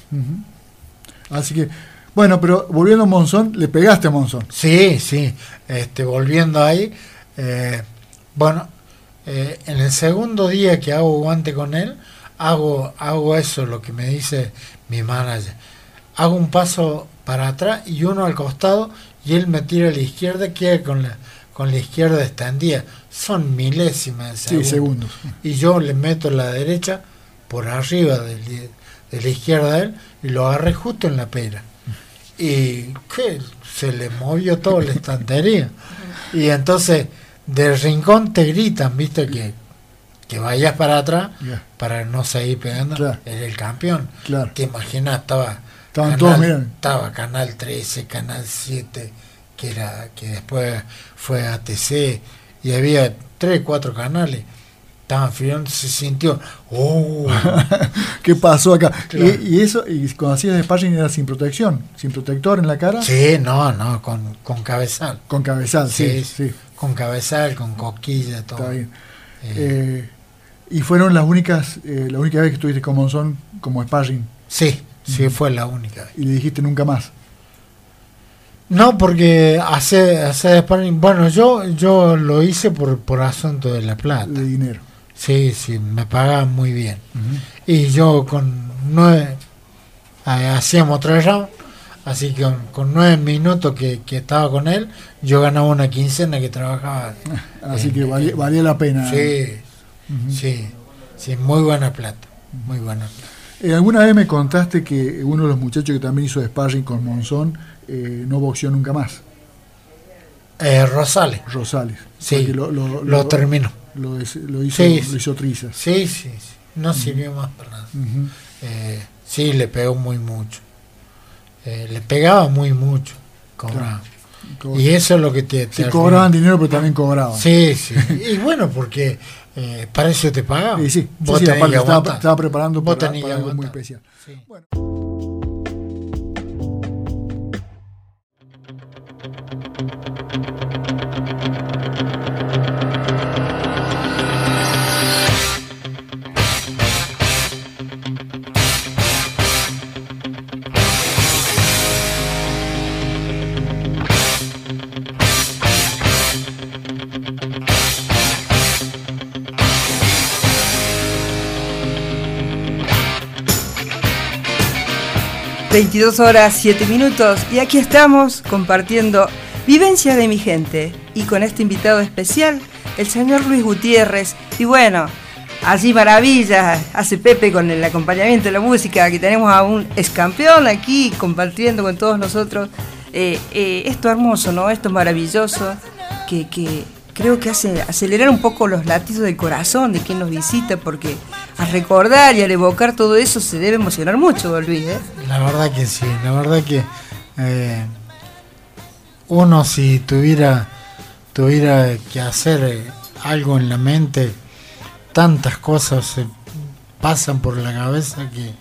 Así que, bueno, pero volviendo a Monzón, le pegaste a Monzón. Sí, sí, este, volviendo ahí, eh, bueno, eh, en el segundo día que hago guante con él, hago, hago eso, lo que me dice mi manager. Hago un paso para atrás y uno al costado y él me tira a la izquierda, queda con la, con la izquierda extendida. Son milésimas de Sí, segundos. Y yo le meto la derecha por arriba del- de la izquierda de él y lo agarré justo en la pera. Y que se le movió toda la estantería. Y entonces del rincón te gritan, viste, que, que vayas para atrás para no seguir pegando. Claro. Era el campeón. Claro. Te imaginas, estaba Estaban canal, todos, estaba Canal 13, Canal 7, que era que después fue ATC y había tres, cuatro canales. Estaban filmando, se sintió, ¡oh! ¿Qué pasó acá? Claro. Y, y eso, y cuando hacías sparring era sin protección, sin protector en la cara, sí, no, no, con, con cabezal. con cabezal, sí, Sí, sí, Con cabezal, con coquilla, todo. está bien. Eh, Eh, y fueron las únicas, eh, la única vez que estuviste con Monzón como sparring sí, sí, fue la única vez. y le dijiste nunca más. No, porque hace, hace sparring, bueno, yo, yo lo hice por, por asunto de la plata. de dinero. Sí, sí, me pagaban muy bien. Y yo con nueve, eh, hacíamos tres rounds, así que con, con nueve minutos que, que estaba con él, yo ganaba una quincena que trabajaba. Así en- que valía, valía la pena. Sí, Ujú. sí, sí, muy buena plata, muy buena plata. Eh, alguna vez me contaste que uno de los muchachos que también hizo sparring con Monzón eh, no boxeó nunca más, Eh, Rosales, Rosales. Sí, lo, lo, lo terminó. lo hizo, Sí, lo sí. hizo trizas. Sí, sí, sí, no sirvió más para nada. Eh, sí, le pegó muy mucho. Eh, le pegaba muy mucho. cobraba. Y eso es lo que te... sí, te cobraban dinero, pero también cobraban. Sí, sí. Y bueno, porque eh, para eso te pagaban. Sí, sí, sí, sí, aparte estaba, preparando para, para algo muy especial. Sí. Bueno. 22 horas 7 minutos y aquí estamos compartiendo Vivencia de mi gente y con este invitado especial, el señor Luis Gutiérrez. Y bueno, allí maravillas hace Pepe con el acompañamiento de la música, que tenemos a un ex campeón aquí compartiendo con todos nosotros. Eh, eh, esto hermoso, ¿no? Esto maravilloso que, que creo que hace acelerar un poco los latidos del corazón de quien nos visita, porque al recordar y al evocar todo eso se debe emocionar mucho, Luis. ¿eh? La verdad que sí, la verdad que eh, uno si tuviera tuviera que hacer eh, algo en la mente, tantas cosas se pasan por la cabeza que,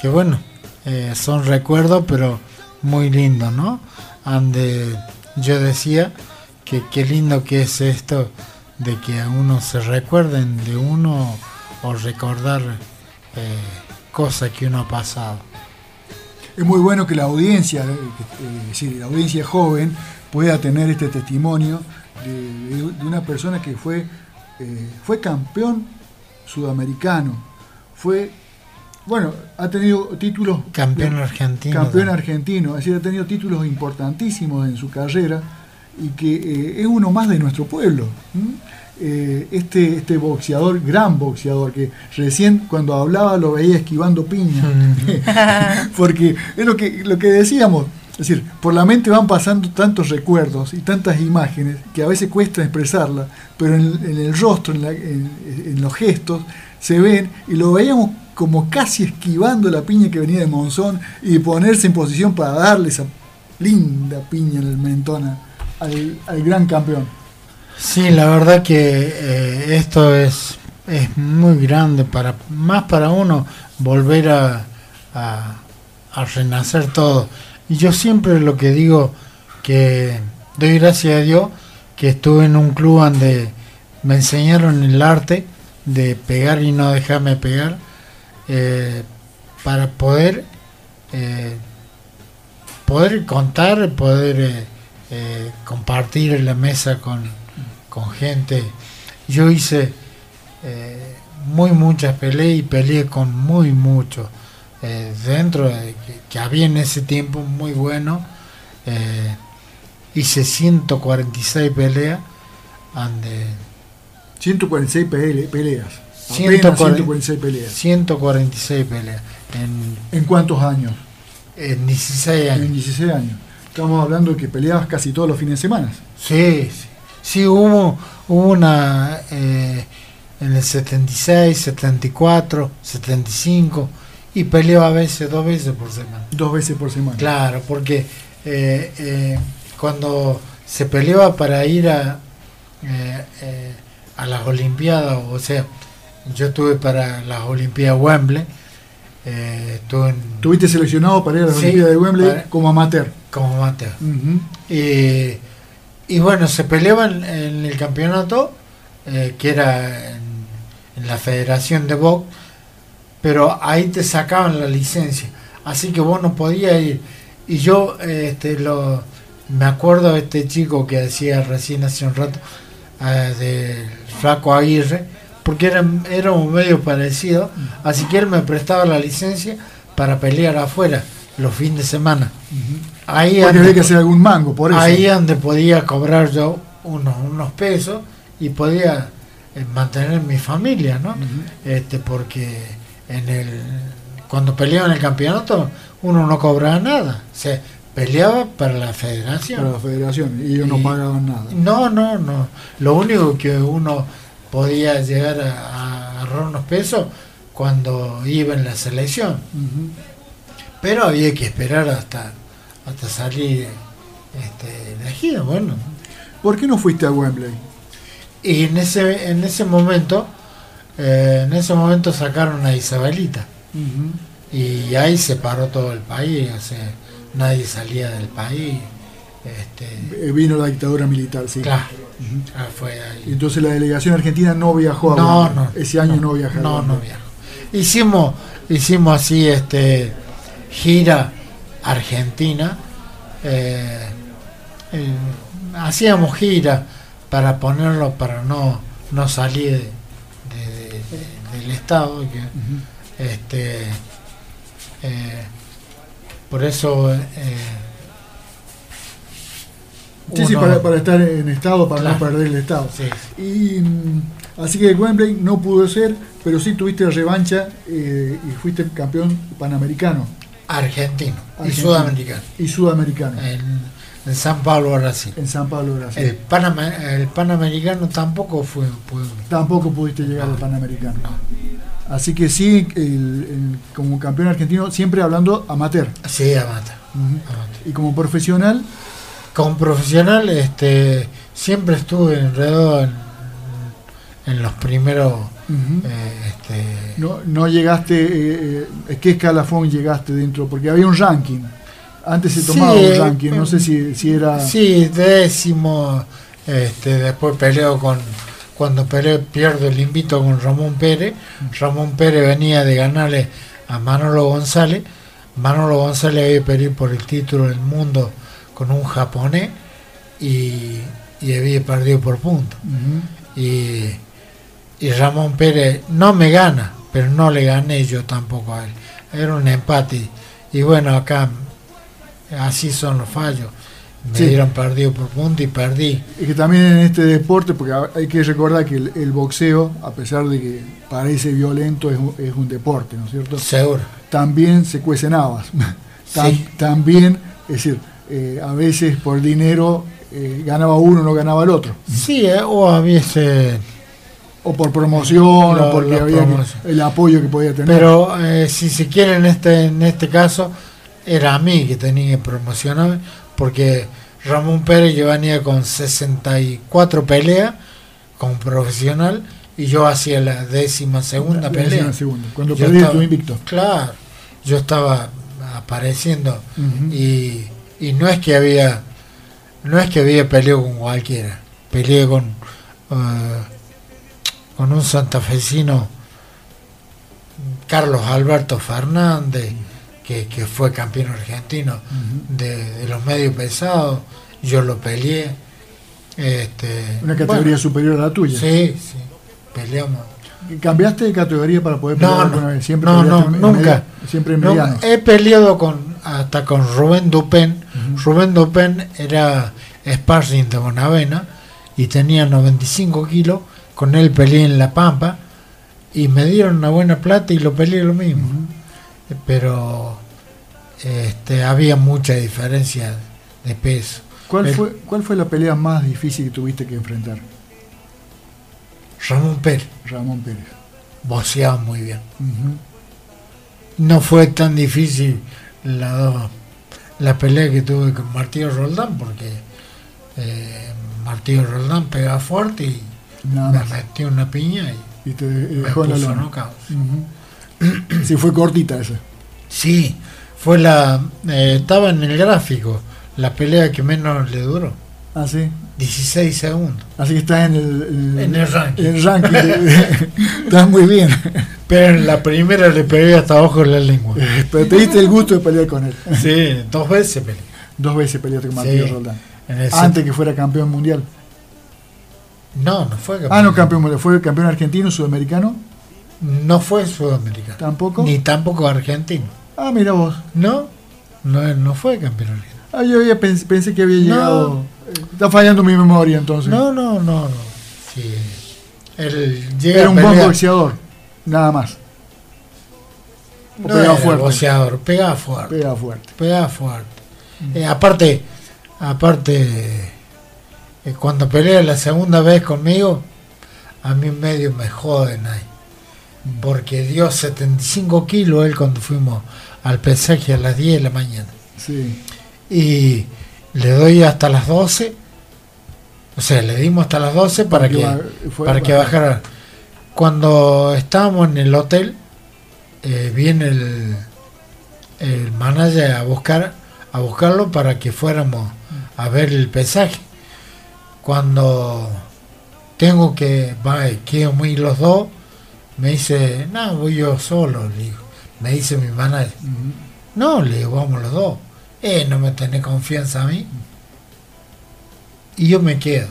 que bueno, eh, son recuerdos, pero muy lindos, ¿no? Ande, yo decía que qué lindo que es esto de que a uno se recuerden de uno o recordar eh, cosas que uno ha pasado. Es muy bueno que la audiencia, eh, eh, la audiencia joven, pueda tener este testimonio de, de- de una persona que fue, eh, fue campeón sudamericano, fue, bueno, ha tenido títulos... Campeón de- argentino. Campeón también. argentino, es decir, ha tenido títulos importantísimos en su carrera y que eh, es uno más de nuestro pueblo. ¿m? Eh, este, este boxeador, gran boxeador, que recién cuando hablaba lo veía esquivando piña. Porque es lo que, lo que decíamos, es decir, por la mente van pasando tantos recuerdos y tantas imágenes que a veces cuesta expresarlas, pero en, en el rostro, en, la- en- en los gestos, se ven y lo veíamos como casi esquivando la piña que venía de Monzón y ponerse en posición para darle esa linda piña en el mentón al gran campeón. Sí, la verdad que eh, esto es, es muy grande para más para uno volver a, a, renacer todo. Y yo siempre lo que digo que doy gracias a Dios que estuve en un club donde me enseñaron el arte de pegar y no dejarme pegar eh, para poder eh, poder contar, poder compartir la mesa con, con gente yo hice eh, muy muchas peleas y peleé con muy muchos. Eh, dentro de que, había en ese tiempo muy bueno, eh, hice 146 peleas. Ande, 146 peleas. 146 peleas. 146 peleas. ¿En, cuántos años? En 16 años. En 16 años. Estamos hablando de que peleabas casi todos los fines de semana. Sí, sí. Sí, hubo, una eh, en el 76, 74, 75 y peleó a veces dos veces por semana. Dos veces por semana. Claro, porque eh, eh, cuando se peleaba para ir a, a las Olimpiadas, o sea, yo estuve para las Olimpiadas Wembley. Eh, Tuviste seleccionado para ir a las Olimpiadas de Wembley como amateur. Como amateur. Y bueno, se peleaban en el campeonato, eh, que era en, la Federación de Box, pero ahí te sacaban la licencia. Así que vos no podías ir. Y yo este, lo, me acuerdo de este chico que decía recién hace un rato, eh, de Flaco Aguirre, porque era, era un medio parecido, así que él me prestaba la licencia para pelear afuera los fines de semana. Ahí Porque había que hacer algún mango, por eso. Ahí donde podía cobrar yo unos, unos pesos y podía eh, mantener mi familia, ¿no? este, porque en el cuando peleaba en el campeonato uno no cobraba nada. Se peleaba para la federación. Para la federación y ellos no pagaban nada. No, no, no. Lo único que uno podía llegar a, ahorrar unos pesos cuando iba en la selección. Pero había que esperar hasta, hasta salir este, elegido, bueno. ¿Por qué no fuiste a Wembley? Y en ese, en ese momento, eh, en ese momento sacaron a Isabelita. Y ahí se paró todo el país, o sea, nadie salía del país. Este, eh, Vino la dictadura militar, sí. Claro. fue ahí. Entonces la delegación argentina no viajó a no, no, Ese año no, viajó. No, no viajó. Hicimos, hicimos así, este gira argentina, eh, eh, hacíamos gira para ponerlo, para no, no salir del Estado. este, eh, por eso... Sí, sí, para, para, estar en estado, para no perder el estado. Y mm, así que Wembley no pudo ser, pero sí tuviste revancha y fuiste campeón panamericano. Argentino, y sudamericano. Y sudamericano. En, San Pablo, Brasil. En San Pablo, Brasil. El, el panamericano tampoco fue, Tampoco pudiste llegar al panamericano. Así que sí, como campeón argentino, siempre hablando amateur. Sí, amateur. Y como profesional. Como profesional, este, siempre estuve enredado en, en los primeros eh, este... no, no llegaste, eh, eh, ¿qué escalafón llegaste dentro? Porque había un ranking. Antes se tomaba un ranking, no sé si, si era... Sí, décimo, este, después peleo con... Cuando peleé, pierdo el invito con Ramón Pérez. Ramón Pérez venía de ganarle a Manolo González. Manolo González había peleado por el título del mundo con un japonés y, y había perdido por punto. Y y Ramón Pérez no me gana, pero no le gané yo tampoco a él. Era un empate. Y bueno, acá así son los fallos. Me dieron perdido por punto y perdí. Y que también en este deporte, porque hay que recordar que el, boxeo, a pesar de que parece violento, es un, es un deporte, ¿no es cierto? Seguro. También se cuecen habas. También, es decir, eh, a veces por dinero eh, ganaba uno, no ganaba el otro. Sí, eh, o había ese o por promoción o porque había el apoyo que podía tener. Pero eh, si se quiere en este en este caso era a mí que tenía que promocionar porque Ramón Pérez yo venía con 64 peleas como profesional y yo hacía la décima segunda pelea. cuando perdí tu invicto. Claro, yo estaba apareciendo y, y no es que había no es que había peleado con cualquiera, peleé con uh, con un santafesino, Carlos Alberto Fernández, que, fue campeón argentino de, los medios pesados, yo lo peleé. Este, Una categoría bueno, superior a la tuya. Sí, sí, peleamos. ¿Cambiaste de categoría para poder pelear No, alguna no, vez? Siempre no, no, nunca. media- siempre en. He peleado con hasta con Rubén Dupen. Rubén Dupen era sparring de Bonavena y tenía 95 kilos. Con él peleé en La Pampa y me dieron una buena plata y lo peleé lo mismo. Pero este, había mucha diferencia de peso. ¿Cuál, el- fue, ¿Cuál fue la pelea más difícil que tuviste que enfrentar? Ramón Pérez Ramón Pérez. boxeaba muy bien. No fue tan difícil la, la pelea que tuve con Martillo Roldán porque eh, Martillo Roldán pegaba fuerte y Nada me más. metió una piña y Y te eh, me dejó en la lona. Sí, fue cortita esa. Sí, fue la... eh, estaba en el gráfico, la pelea que menos le duró, Ah, sí. 16 segundos. Así que estás en el, En el ranking. en el ranking. estás muy bien. Pero en la primera le pegué hasta abajo la lengua. Pero te diste el gusto de pelear con él. Sí, dos veces peleé. Dos veces peleaste con Sí. Martillo Roldán. El Antes que fuera campeón mundial. No, no fue Ah, no campeón mundial. ¿Fue campeón argentino, sudamericano? No fue sudamericano. ¿Tampoco? Ni tampoco argentino. Ah, mira vos. No, no, no fue campeón argentino. Ah, yo había pens- pensé que había llegado. eh, Está fallando mi memoria entonces. No, no, no, no. Sí. Él llega Era un buen boxeador. Nada más. No pegaba era fuerte. boxeador, pegaba fuerte. Pega fuerte. Pegaba fuerte. Eh, aparte, aparte, eh, cuando pelea la segunda vez conmigo, a mí medio me joden ahí. Porque dio 75 kilos él cuando fuimos al pesaje a las 10 de la mañana. Sí. y le doy hasta las 12 o sea le dimos hasta las 12 para que fue- para que bajara. bajara cuando estábamos en el hotel eh, viene el el manager a buscar a buscarlo para que fuéramos a ver el pesaje cuando tengo que va quiero ir los dos me dice no voy yo solo le digo me dice mi manager Ujú. no, le digo, vamos los dos. Eh, no me tenés confianza a mí. Y yo me quedo.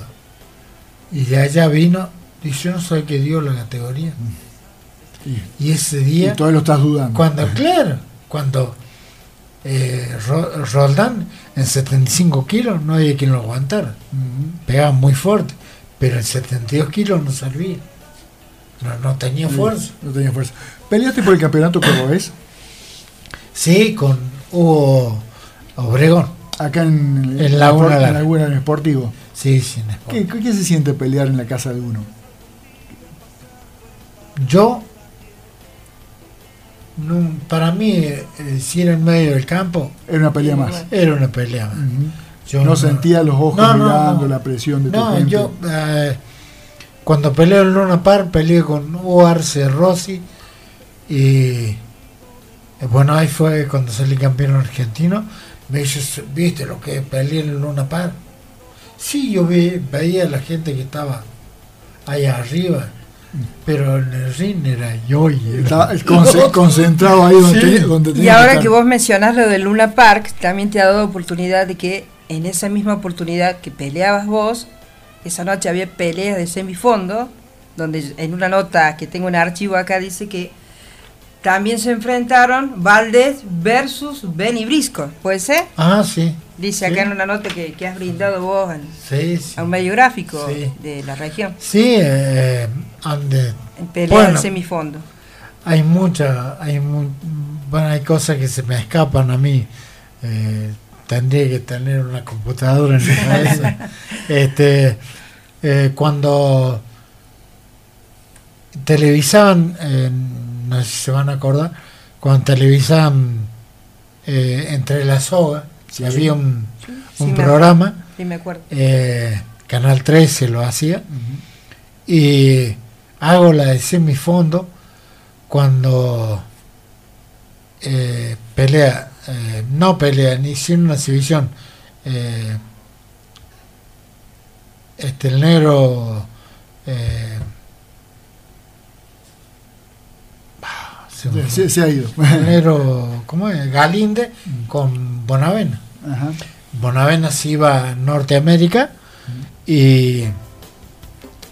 Y de allá vino, dice, yo no sé qué dio la categoría. Sí. Y ese Y día, todavía lo estás dudando. cuando, claro, cuando eh, Ro- Roldán en 75 kilos no había quien lo aguantara. Pegaba muy fuerte, pero en 72 kilos no servía. No, no tenía fuerza. No tenía fuerza. ¿Peleaste por el campeonato cordobés? Sí, con Hugo Obregón. Acá en, En Laguna en. Laguna, en Sportivo. Sí, sin sport. ¿Qué, qué se siente pelear en la casa de uno? Yo, no, para mí, eh, si era en medio del campo, Era una pelea más. era una pelea. más. Yo no, sentía los ojos No, mirando, no. la presión de tu No, gente. yo, eh, cuando peleé en Luna Par, peleé con Hugo Arce Rossi y eh, bueno, ahí fue cuando salí campeón argentino. Me dice, ¿viste lo que peleé en Luna Par? Sí, yo vi, veía a la gente que estaba ahí arriba, pero en el ring era yo y era- Estaba conce- concentrado ahí donde, Sí. tenía- donde Y ahora que vos mencionás lo del Luna Park, también te ha dado oportunidad de que en esa misma oportunidad que peleabas vos, esa noche había peleas de semifondo, donde en una nota que tengo en archivo acá dice que también se enfrentaron Valdés versus Benny Brisco, ¿puede ser? Ah, sí. Dice Sí. acá en una nota que, que has brindado vos en- Sí, sí. a un medio gráfico Sí. de la región, Sí, eh, ande- en pelea Bueno. de semifondo. hay mucha, hay mu- bueno, hay cosas que se me escapan a mí. Eh, tendría que tener una computadora en mi cabeza. este, eh, cuando televisaban, eh, no sé si se van a acordar, cuando televisaban eh, entre la soga, Sí, había sí. un, Sí, un me programa, Sí, me acuerdo. eh, Canal 13 lo hacía, y hago la de semifondo cuando eh, pelea, eh, no pelea, ni sin una exhibición. eh, este, el negro. se me Se, se ha ido. el negro, ¿cómo es? Galinde con Bonavena. Ajá. Bonavena se iba a Norteamérica y,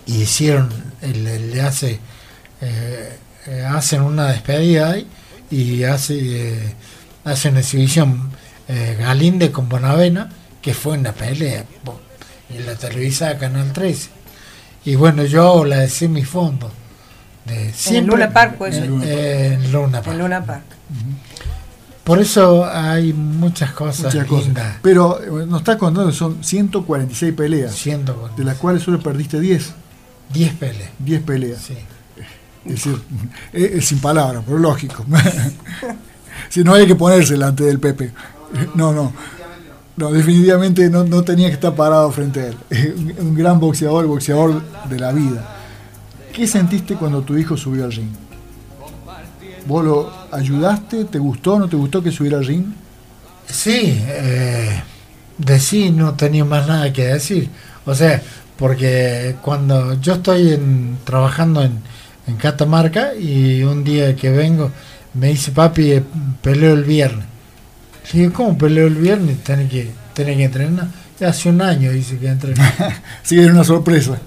y hicieron, le, hace, eh, eh, hacen una despedida ahí y hace, eh, hace una exhibición Galinde con Bonavena, que fue una pelea en la televisa de Canal 13. Y bueno, yo hago la de semifondo. De en Luna Park, pues. En, Luna Park. En Luna Park. Por eso hay muchas cosas lindas. Pero nos estás contando que son 146 peleas. De las cuales solo perdiste 10. 10 peleas. 10 peleas. Sí. Es decir, es, sin palabras, pero lógico. si no hay que ponerse delante del Pepe. No, no. No, definitivamente no, no tenía que estar parado frente a él. Un gran boxeador, boxeador de la vida. ¿Qué sentiste cuando tu hijo subió al ring? ¿Vos lo ayudaste? ¿Te gustó? ¿No te gustó que subiera al ring? Sí, eh, de sí no tenía más nada que decir. O sea, porque cuando yo estoy trabajando en, Catamarca y un día que vengo me dice papi, eh, peleo el viernes. Le digo, ¿cómo peleo el viernes? Tiene que, tiene que entrenar. hace un año dice que entrena. sí, era una sorpresa.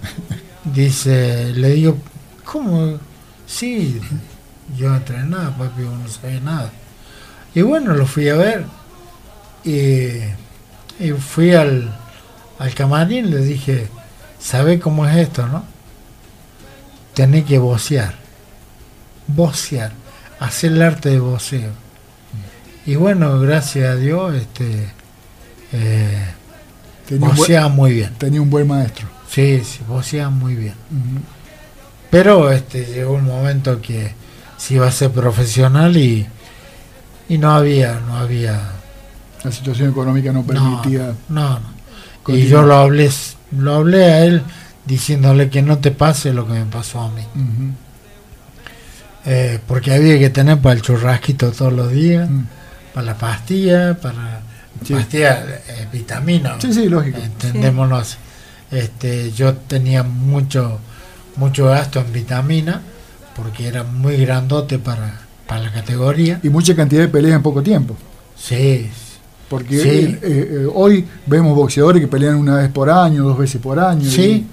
Dice, le digo, ¿cómo? Sí, yo entrenaba, papi, no sabía nada. Y bueno, lo fui a ver. Y, fui al, al camarín le dije, ¿sabe cómo es esto, no? Tenés que vocear. Vocear. Hacer el arte de voceo. Y bueno, gracias a Dios, este eh, vocea muy bien. Tenía un buen maestro. Sí, sí, vocea muy bien. Pero este llegó un momento que si iba a ser profesional y, y no había, no había. La situación económica no permitía. No, no. Y yo lo hablé, lo hablé a él diciéndole que no te pase lo que me pasó a mí. Eh, porque había que tener para el churrasquito todos los días, mm. para la pastilla, para pastilla, eh, vitamina. Sí, sí, lógico. Entendémonos. Este, yo tenía mucho, mucho gasto en vitamina porque era muy grandote para, para la categoría. Y mucha cantidad de peleas en poco tiempo. Sí. Porque eh, eh, hoy vemos boxeadores que pelean una vez por año, dos veces por año. Sí,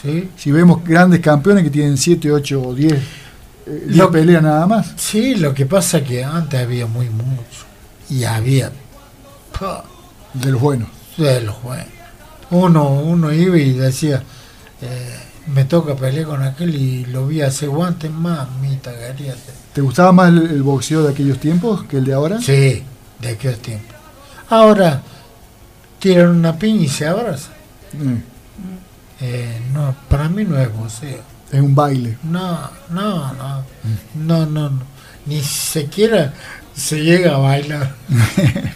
sí. Si vemos grandes campeones que tienen 7, 8 o 10 eh, peleas nada más. Sí, lo que pasa es que antes había muy mucho. Y había... De los buenos. De los buenos. Uno, uno iba y decía... Eh, me toca pelear con aquel y lo vi hace guantes, mamita, garíate. ¿Te gustaba más el, boxeo de aquellos tiempos que el de ahora? Sí, de aquellos tiempos. Ahora tiran una piña y se abrazan. Mm. Eh, no, para mí no es boxeo. Es un baile. No, no, no, mm. no, no, no. Ni siquiera se llega a bailar.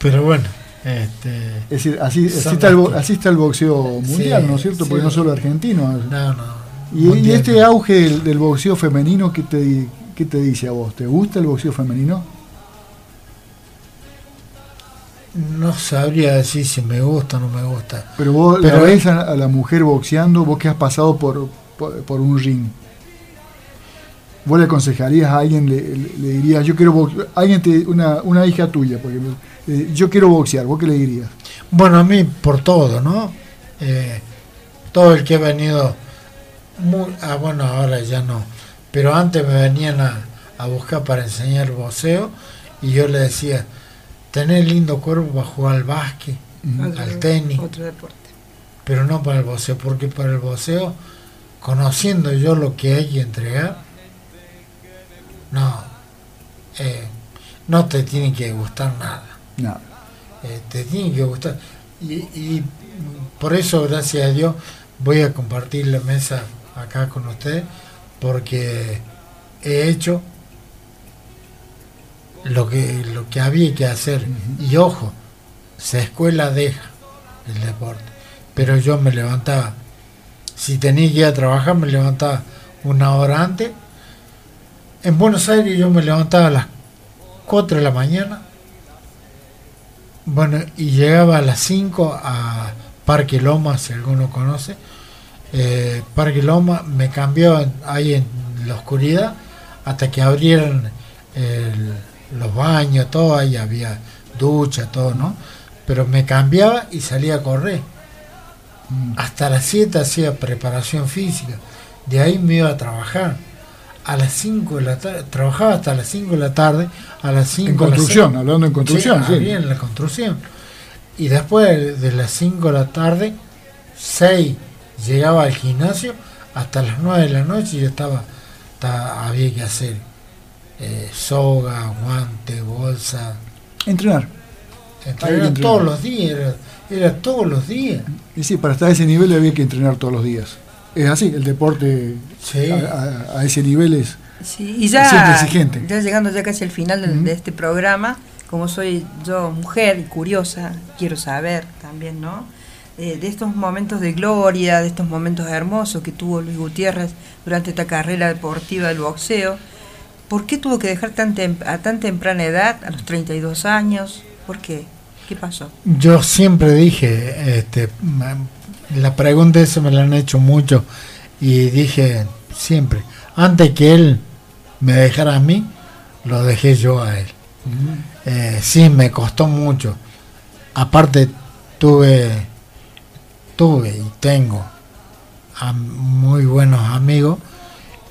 Pero bueno. Este, es decir, así, está el, boxeo mundial, ¿no es cierto? Porque no solo argentino. No, no. Y, este auge del, boxeo femenino, ¿qué te, ¿qué te dice a vos? ¿Te gusta el boxeo femenino? No sabría decir si me gusta o no me gusta. Pero vos la ves a, la mujer boxeando, vos que has pasado por, por, un ring. ¿Vos le aconsejarías a alguien, le, dirías, yo quiero alguien te, una, una hija tuya, porque eh, yo quiero boxear, ¿vos qué le dirías? Bueno, a mí por todo, ¿no? Eh, todo el que ha venido, ah, bueno, ahora ya no, pero antes me venían a, buscar para enseñar boxeo y yo le decía, tener lindo cuerpo para jugar al básquet, al tenis, otro deporte. pero no para el boxeo, porque para el boxeo, conociendo yo lo que hay que entregar, no, eh, no te tiene que gustar nada. No. Eh, te tiene que gustar. Y, por eso, gracias a Dios, voy a compartir la mesa acá con usted, porque he hecho lo que, lo que había que hacer. Y ojo, se escuela deja el deporte. Pero yo me levantaba, si tenía que ir a trabajar, me levantaba una hora antes. En Buenos Aires yo me levantaba a las 4 de la mañana bueno, y llegaba a las 5 a Parque Loma, si alguno conoce. Eh, Parque Loma me cambió ahí en la oscuridad hasta que abrieran los baños, todo, ahí había ducha, todo, ¿no? Pero me cambiaba y salía a correr. Hasta las 7 hacía preparación física. De ahí me iba a trabajar. A las 5 de la tarde, trabajaba hasta las 5 de la tarde, a las 5 En construcción, hablando en construcción, sí. ahí en la construcción. Y después de las 5 de la tarde, 6 llegaba al gimnasio, hasta las 9 de la noche ya estaba, estaba- había que hacer eh, soga, guante, bolsa, Entrenar. entrenar entrenar. todos los días, era, era todos los días. Y sí, para estar a ese nivel había que entrenar todos los días. Es así, el deporte Sí. a, a- a ese nivel es... Sí, y ya, exigente. ya llegando ya casi al final de este programa, como soy yo mujer y curiosa, quiero saber también, ¿no? Eh, de estos momentos de gloria, de estos momentos hermosos que tuvo Luis Gutiérrez durante esta carrera deportiva del boxeo. ¿Por qué tuvo que dejar tan a tan temprana edad, a los 32 años? ¿Por qué? ¿Qué pasó? Yo siempre dije, este, la pregunta esa me la han hecho mucho y dije siempre, antes que él me dejara a mí, lo dejé yo a él. Eh, sí, me costó mucho. Aparte tuve, tuve y tengo a muy buenos amigos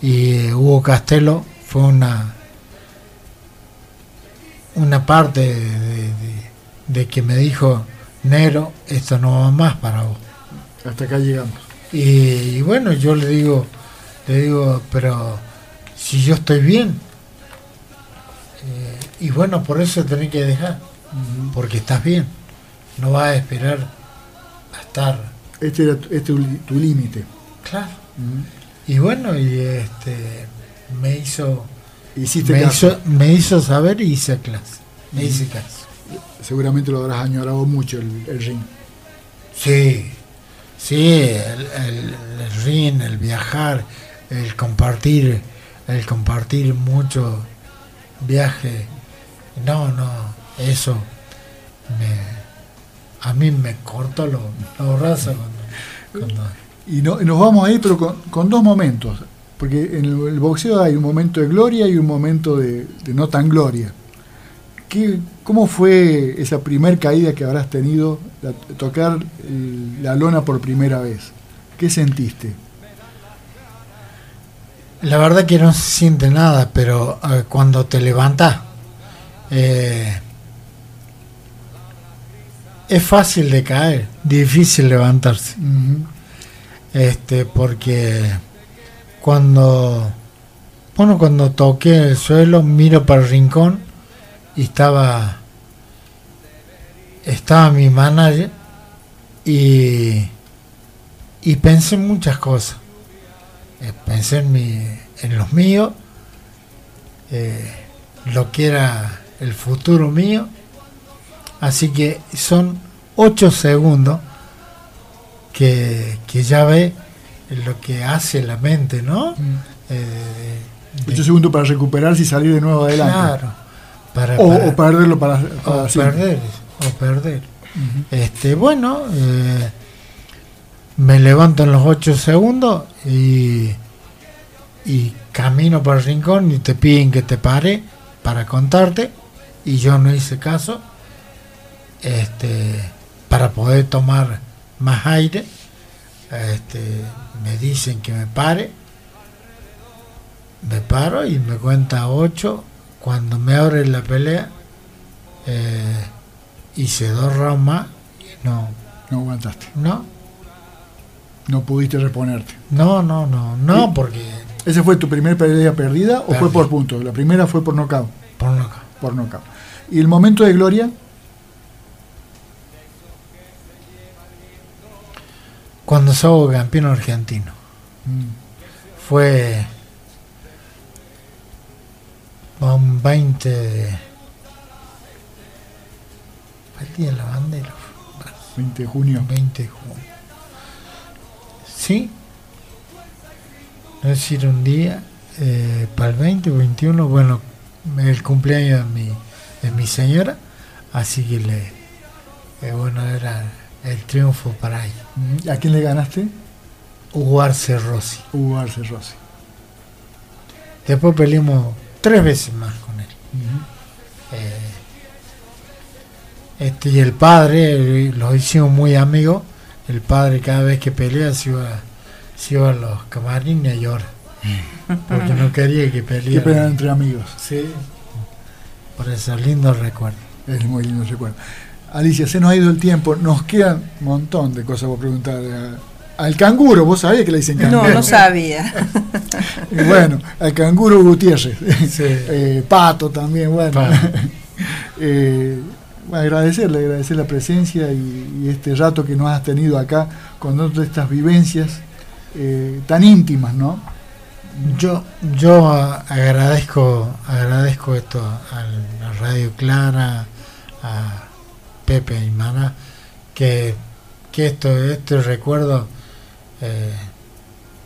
y Hugo Castelo fue una una parte de, de- de que me dijo Nero esto no va más para vos Hasta acá llegamos. y, y bueno yo le digo le digo pero si yo estoy bien Eh, y bueno por eso tenés que dejar porque estás bien. No vas a esperar a estar Este era tu- este tu límite. claro. Y bueno y este me hizo Hiciste me caso. hizo, me hizo saber y hice clase me hice caso Seguramente lo habrás añorado mucho el, el ring. Sí, sí, el, el, el ring, el viajar, el compartir, el compartir mucho viaje. No, no, eso me, a mí me cortó los los brazos cuando, cuando- Y, no, y nos vamos a ir, pero con, con dos momentos. Porque en el, el boxeo hay un momento de gloria y un momento de, de no tan gloria. ¿Qué, ¿Cómo fue esa primer caída que habrás tenido, la- tocar el- la lona por primera vez? ¿Qué sentiste? La verdad que no se siente nada, pero eh, cuando te levantas, eh, es fácil de caer, difícil levantarse. Este, porque cuando, bueno, cuando toqué el suelo, miro para el rincón y estaba, estaba mi manager y, y pensé en muchas cosas. Eh, pensé en, mi, en los míos, eh, lo que era el futuro mío. Así que son ocho segundos que, que ya ve lo que hace la mente, ¿no? Eh, de- Ocho segundos para recuperarse y salir de nuevo adelante. Claro. Para, O, para- o perderlo para, para o perder, o perder. Este, bueno, eh, me levanto en los 8 segundos y, y camino para el rincón y te piden que te pare para contarte y yo no hice caso este, para poder tomar más aire. Este, me dicen que me pare, me paro y me cuenta 8. Cuando me abre la pelea, eh, hice dos rounds más y no, No aguantaste. no, No pudiste reponerte. no, no, no, no, porque ¿Esa fue tu primera pelea perdida o fue por puntos? La primera fue por nocaut. por no Por knockout. ¿Y el momento de gloria? Cuando soy campeón argentino, fue un 20 de... fue el día de la bandera, 20 de junio. 20 de junio. Sí, es decir, un día eh, para el 20 o 21, bueno, el cumpleaños de mi, de mi señora, así que le, eh, bueno, era el triunfo para ella. ¿A quién le ganaste? Hugo Arce Rossi. Hugo Arce Rossi. Después peleamos tres veces más con él. Eh, este y el padre, eh, los hicimos muy amigos, el padre cada vez que pelea se iba, se iba a los camarines a llorar. Porque no quería que Que peleara. pelean entre amigos. Sí. Por esos lindos recuerdos. Es muy lindo recuerdo. Alicia, se nos ha ido el tiempo. Nos quedan un montón de cosas por preguntar. Al canguro, vos sabías que le dicen canguro. No, no sabía. Bueno, al canguro Gutiérrez. Sí. Eh, Pato también, bueno. Pato. Eh, agradecerle, agradecer la presencia y, y este rato que nos has tenido acá con todas estas vivencias eh, tan íntimas, ¿no? Yo, yo agradezco, agradezco esto a la Radio Clara, a Pepe y Mana, que, que esto, este recuerdo eh,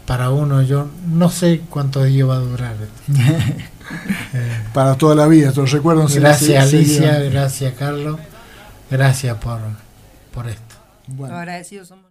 para uno, yo no sé cuánto días va a durar. Eh, Para toda la vida, estos recuerdos. gracias se- Alicia, gracias Carlos, gracias por, por esto. Bueno. Agradecidos somos.